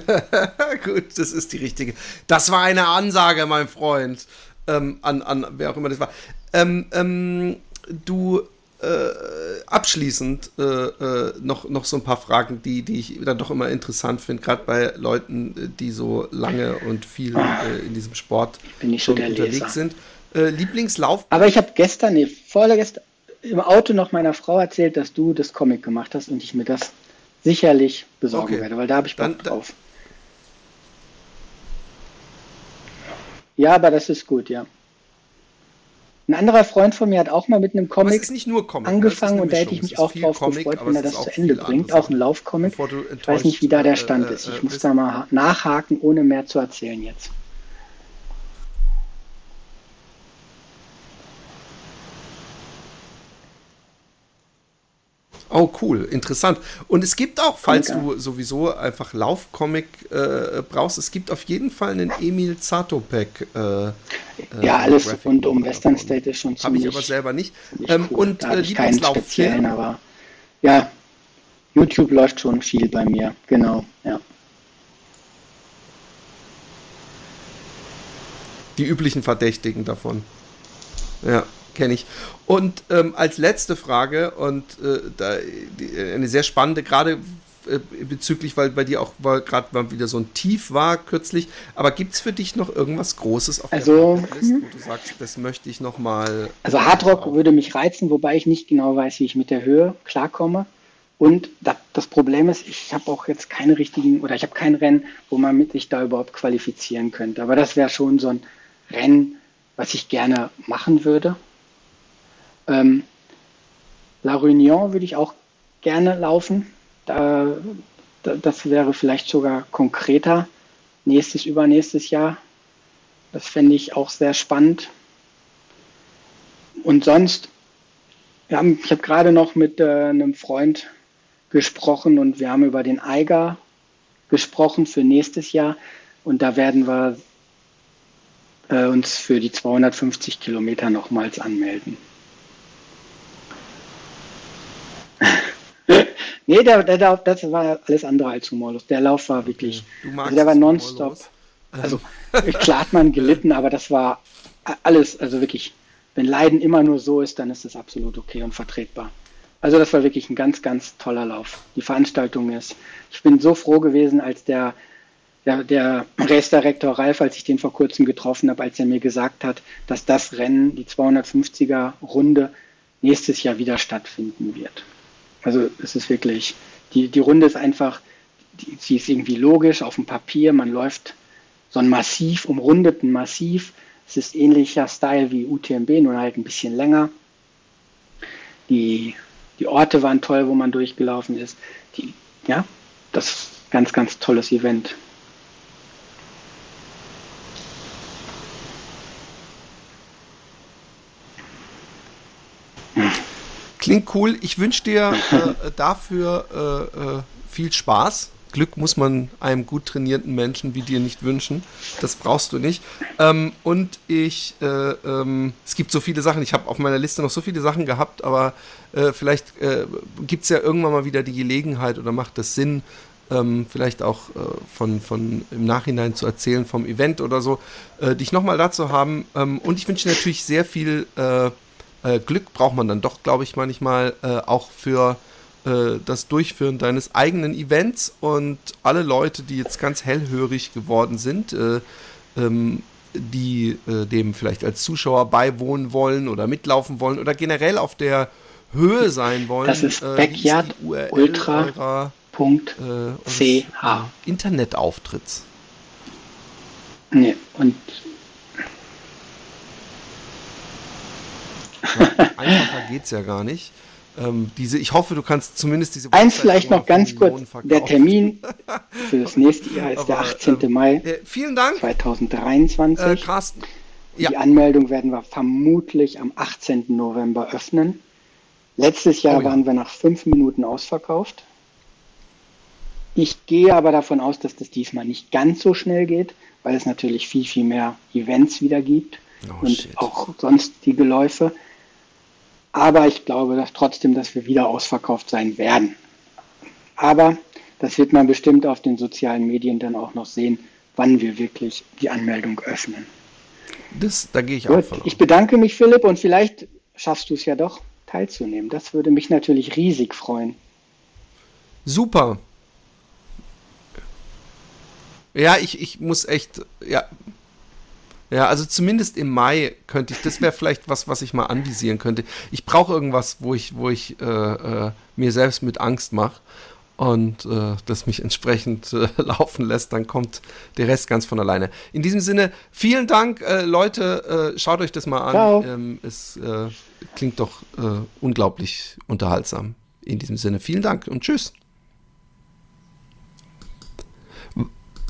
Gut, das ist die richtige. Das war eine Ansage, mein Freund. Ähm, an, an wer auch immer das war. Ähm, ähm, du äh, abschließend äh, äh, noch, noch so ein paar Fragen, die, die ich dann doch immer interessant finde, gerade bei Leuten, die so lange und viel äh, in diesem Sport schon unterwegs sind. Äh, Lieblingslauf. Aber ich habe gestern, nee, vorgestern im Auto noch meiner Frau erzählt, dass du das Comic gemacht hast und ich mir das sicherlich besorgen okay. werde, weil da habe ich Bock dann, drauf. Ja, aber das ist gut, ja. Ein anderer Freund von mir hat auch mal mit einem Comic Comic angefangen und da hätte ich mich auch drauf Comic, gefreut, wenn er das zu Ende bringt. Auch ein Laufcomic. Ich weiß nicht, wie da der Stand äh, ist. Ich äh, muss da mal nachhaken, ohne mehr zu erzählen jetzt. Oh, cool, interessant. Und es gibt auch, falls du sowieso einfach Laufcomic äh, brauchst, es gibt auf jeden Fall einen Emil Zatopek. Äh, äh, ja, alles Graphic rund um Western State ist schon ziemlich. Habe ich aber selber nicht. Ähm, cool. Und äh, Lieblingslauffilm? aber ja, YouTube läuft schon viel bei mir, genau, ja. Die üblichen Verdächtigen davon. Ja kenne ich. Und ähm, als letzte Frage, und äh, da, die, eine sehr spannende, gerade äh, bezüglich, weil bei dir auch gerade mal wieder so ein Tief war kürzlich, aber gibt es für dich noch irgendwas Großes auf also, der Liste, wo du sagst, das möchte ich noch mal... Also Hardrock auf. würde mich reizen, wobei ich nicht genau weiß, wie ich mit der Höhe klarkomme. Und das Problem ist, ich habe auch jetzt keine richtigen, oder ich habe kein Rennen, wo man mit sich da überhaupt qualifizieren könnte. Aber das wäre schon so ein Rennen, was ich gerne machen würde. Ähm, La Réunion würde ich auch gerne laufen. Da, da, das wäre vielleicht sogar konkreter. Nächstes, übernächstes Jahr. Das fände ich auch sehr spannend. Und sonst, haben, ich habe gerade noch mit äh, einem Freund gesprochen und wir haben über den Eiger gesprochen für nächstes Jahr. Und da werden wir äh, uns für die 250 Kilometer nochmals anmelden. Nee, der, der, der, das war alles andere als humorlos. Der Lauf war wirklich, also der war nonstop. Also klar hat man gelitten, aber das war alles, also wirklich, wenn Leiden immer nur so ist, dann ist das absolut okay und vertretbar. Also das war wirklich ein ganz, ganz toller Lauf. Die Veranstaltung ist, ich bin so froh gewesen, als der, der, der Race-Direktor Ralf, als ich den vor kurzem getroffen habe, als er mir gesagt hat, dass das Rennen, die 250er Runde, nächstes Jahr wieder stattfinden wird. Also es ist wirklich, die, die Runde ist einfach, die, sie ist irgendwie logisch auf dem Papier, man läuft so ein Massiv, umrundeten Massiv. Es ist ähnlicher Style wie UTMB, nur halt ein bisschen länger. Die, die Orte waren toll, wo man durchgelaufen ist. Die, ja, das ist ein ganz, ganz tolles Event. Klingt cool. Ich wünsche dir äh, dafür äh, äh, viel Spaß. Glück muss man einem gut trainierten Menschen wie dir nicht wünschen. Das brauchst du nicht. Ähm, und ich, äh, ähm, es gibt so viele Sachen. Ich habe auf meiner Liste noch so viele Sachen gehabt, aber äh, vielleicht äh, gibt es ja irgendwann mal wieder die Gelegenheit oder macht es Sinn, ähm, vielleicht auch äh, von, von im Nachhinein zu erzählen vom Event oder so, äh, dich nochmal dazu haben. Ähm, und ich wünsche natürlich sehr viel äh, Glück braucht man dann doch, glaube ich, manchmal äh, auch für äh, das Durchführen deines eigenen Events und alle Leute, die jetzt ganz hellhörig geworden sind, äh, ähm, die äh, dem vielleicht als Zuschauer beiwohnen wollen oder mitlaufen wollen oder generell auf der Höhe sein wollen. Das ist äh, Backyard Ultra. Punkt CH. Internetauftritts. Nee, und einfacher geht es ja gar nicht. Ähm, diese, ich hoffe, du kannst zumindest diese. Eins vielleicht noch ganz kurz: Der Termin für das nächste Jahr ist Aber, der 18. Ähm, Mai. Äh, vielen Dank. 2023. Äh, Carsten. Ja. Die Anmeldung werden wir vermutlich am 18. November öffnen. Letztes Jahr oh, ja. waren wir nach fünf Minuten ausverkauft. Ich gehe aber davon aus, dass das diesmal nicht ganz so schnell geht, weil es natürlich viel, viel mehr Events wieder gibt oh, und shit. auch sonstige Läufe. Aber ich glaube dass trotzdem, dass wir wieder ausverkauft sein werden. Aber das wird man bestimmt auf den sozialen Medien dann auch noch sehen, wann wir wirklich die Anmeldung öffnen. Das, da gehe ich Gut, auch von. Ich bedanke mich, Philipp, und vielleicht schaffst du es ja doch teilzunehmen. Das würde mich natürlich riesig freuen. Super. Ja, ich, ich muss echt, ja, ja, also zumindest im Mai könnte ich, das wäre vielleicht was, was ich mal anvisieren könnte. Ich brauche irgendwas, wo ich, wo ich äh, äh, mir selbst mit Angst mache. und äh, das mich entsprechend äh, laufen lässt, dann kommt der Rest ganz von alleine. In diesem Sinne, vielen Dank, äh, Leute, äh, schaut euch das mal an. Ähm, es äh, klingt doch äh, unglaublich unterhaltsam. In diesem Sinne, vielen Dank und tschüss.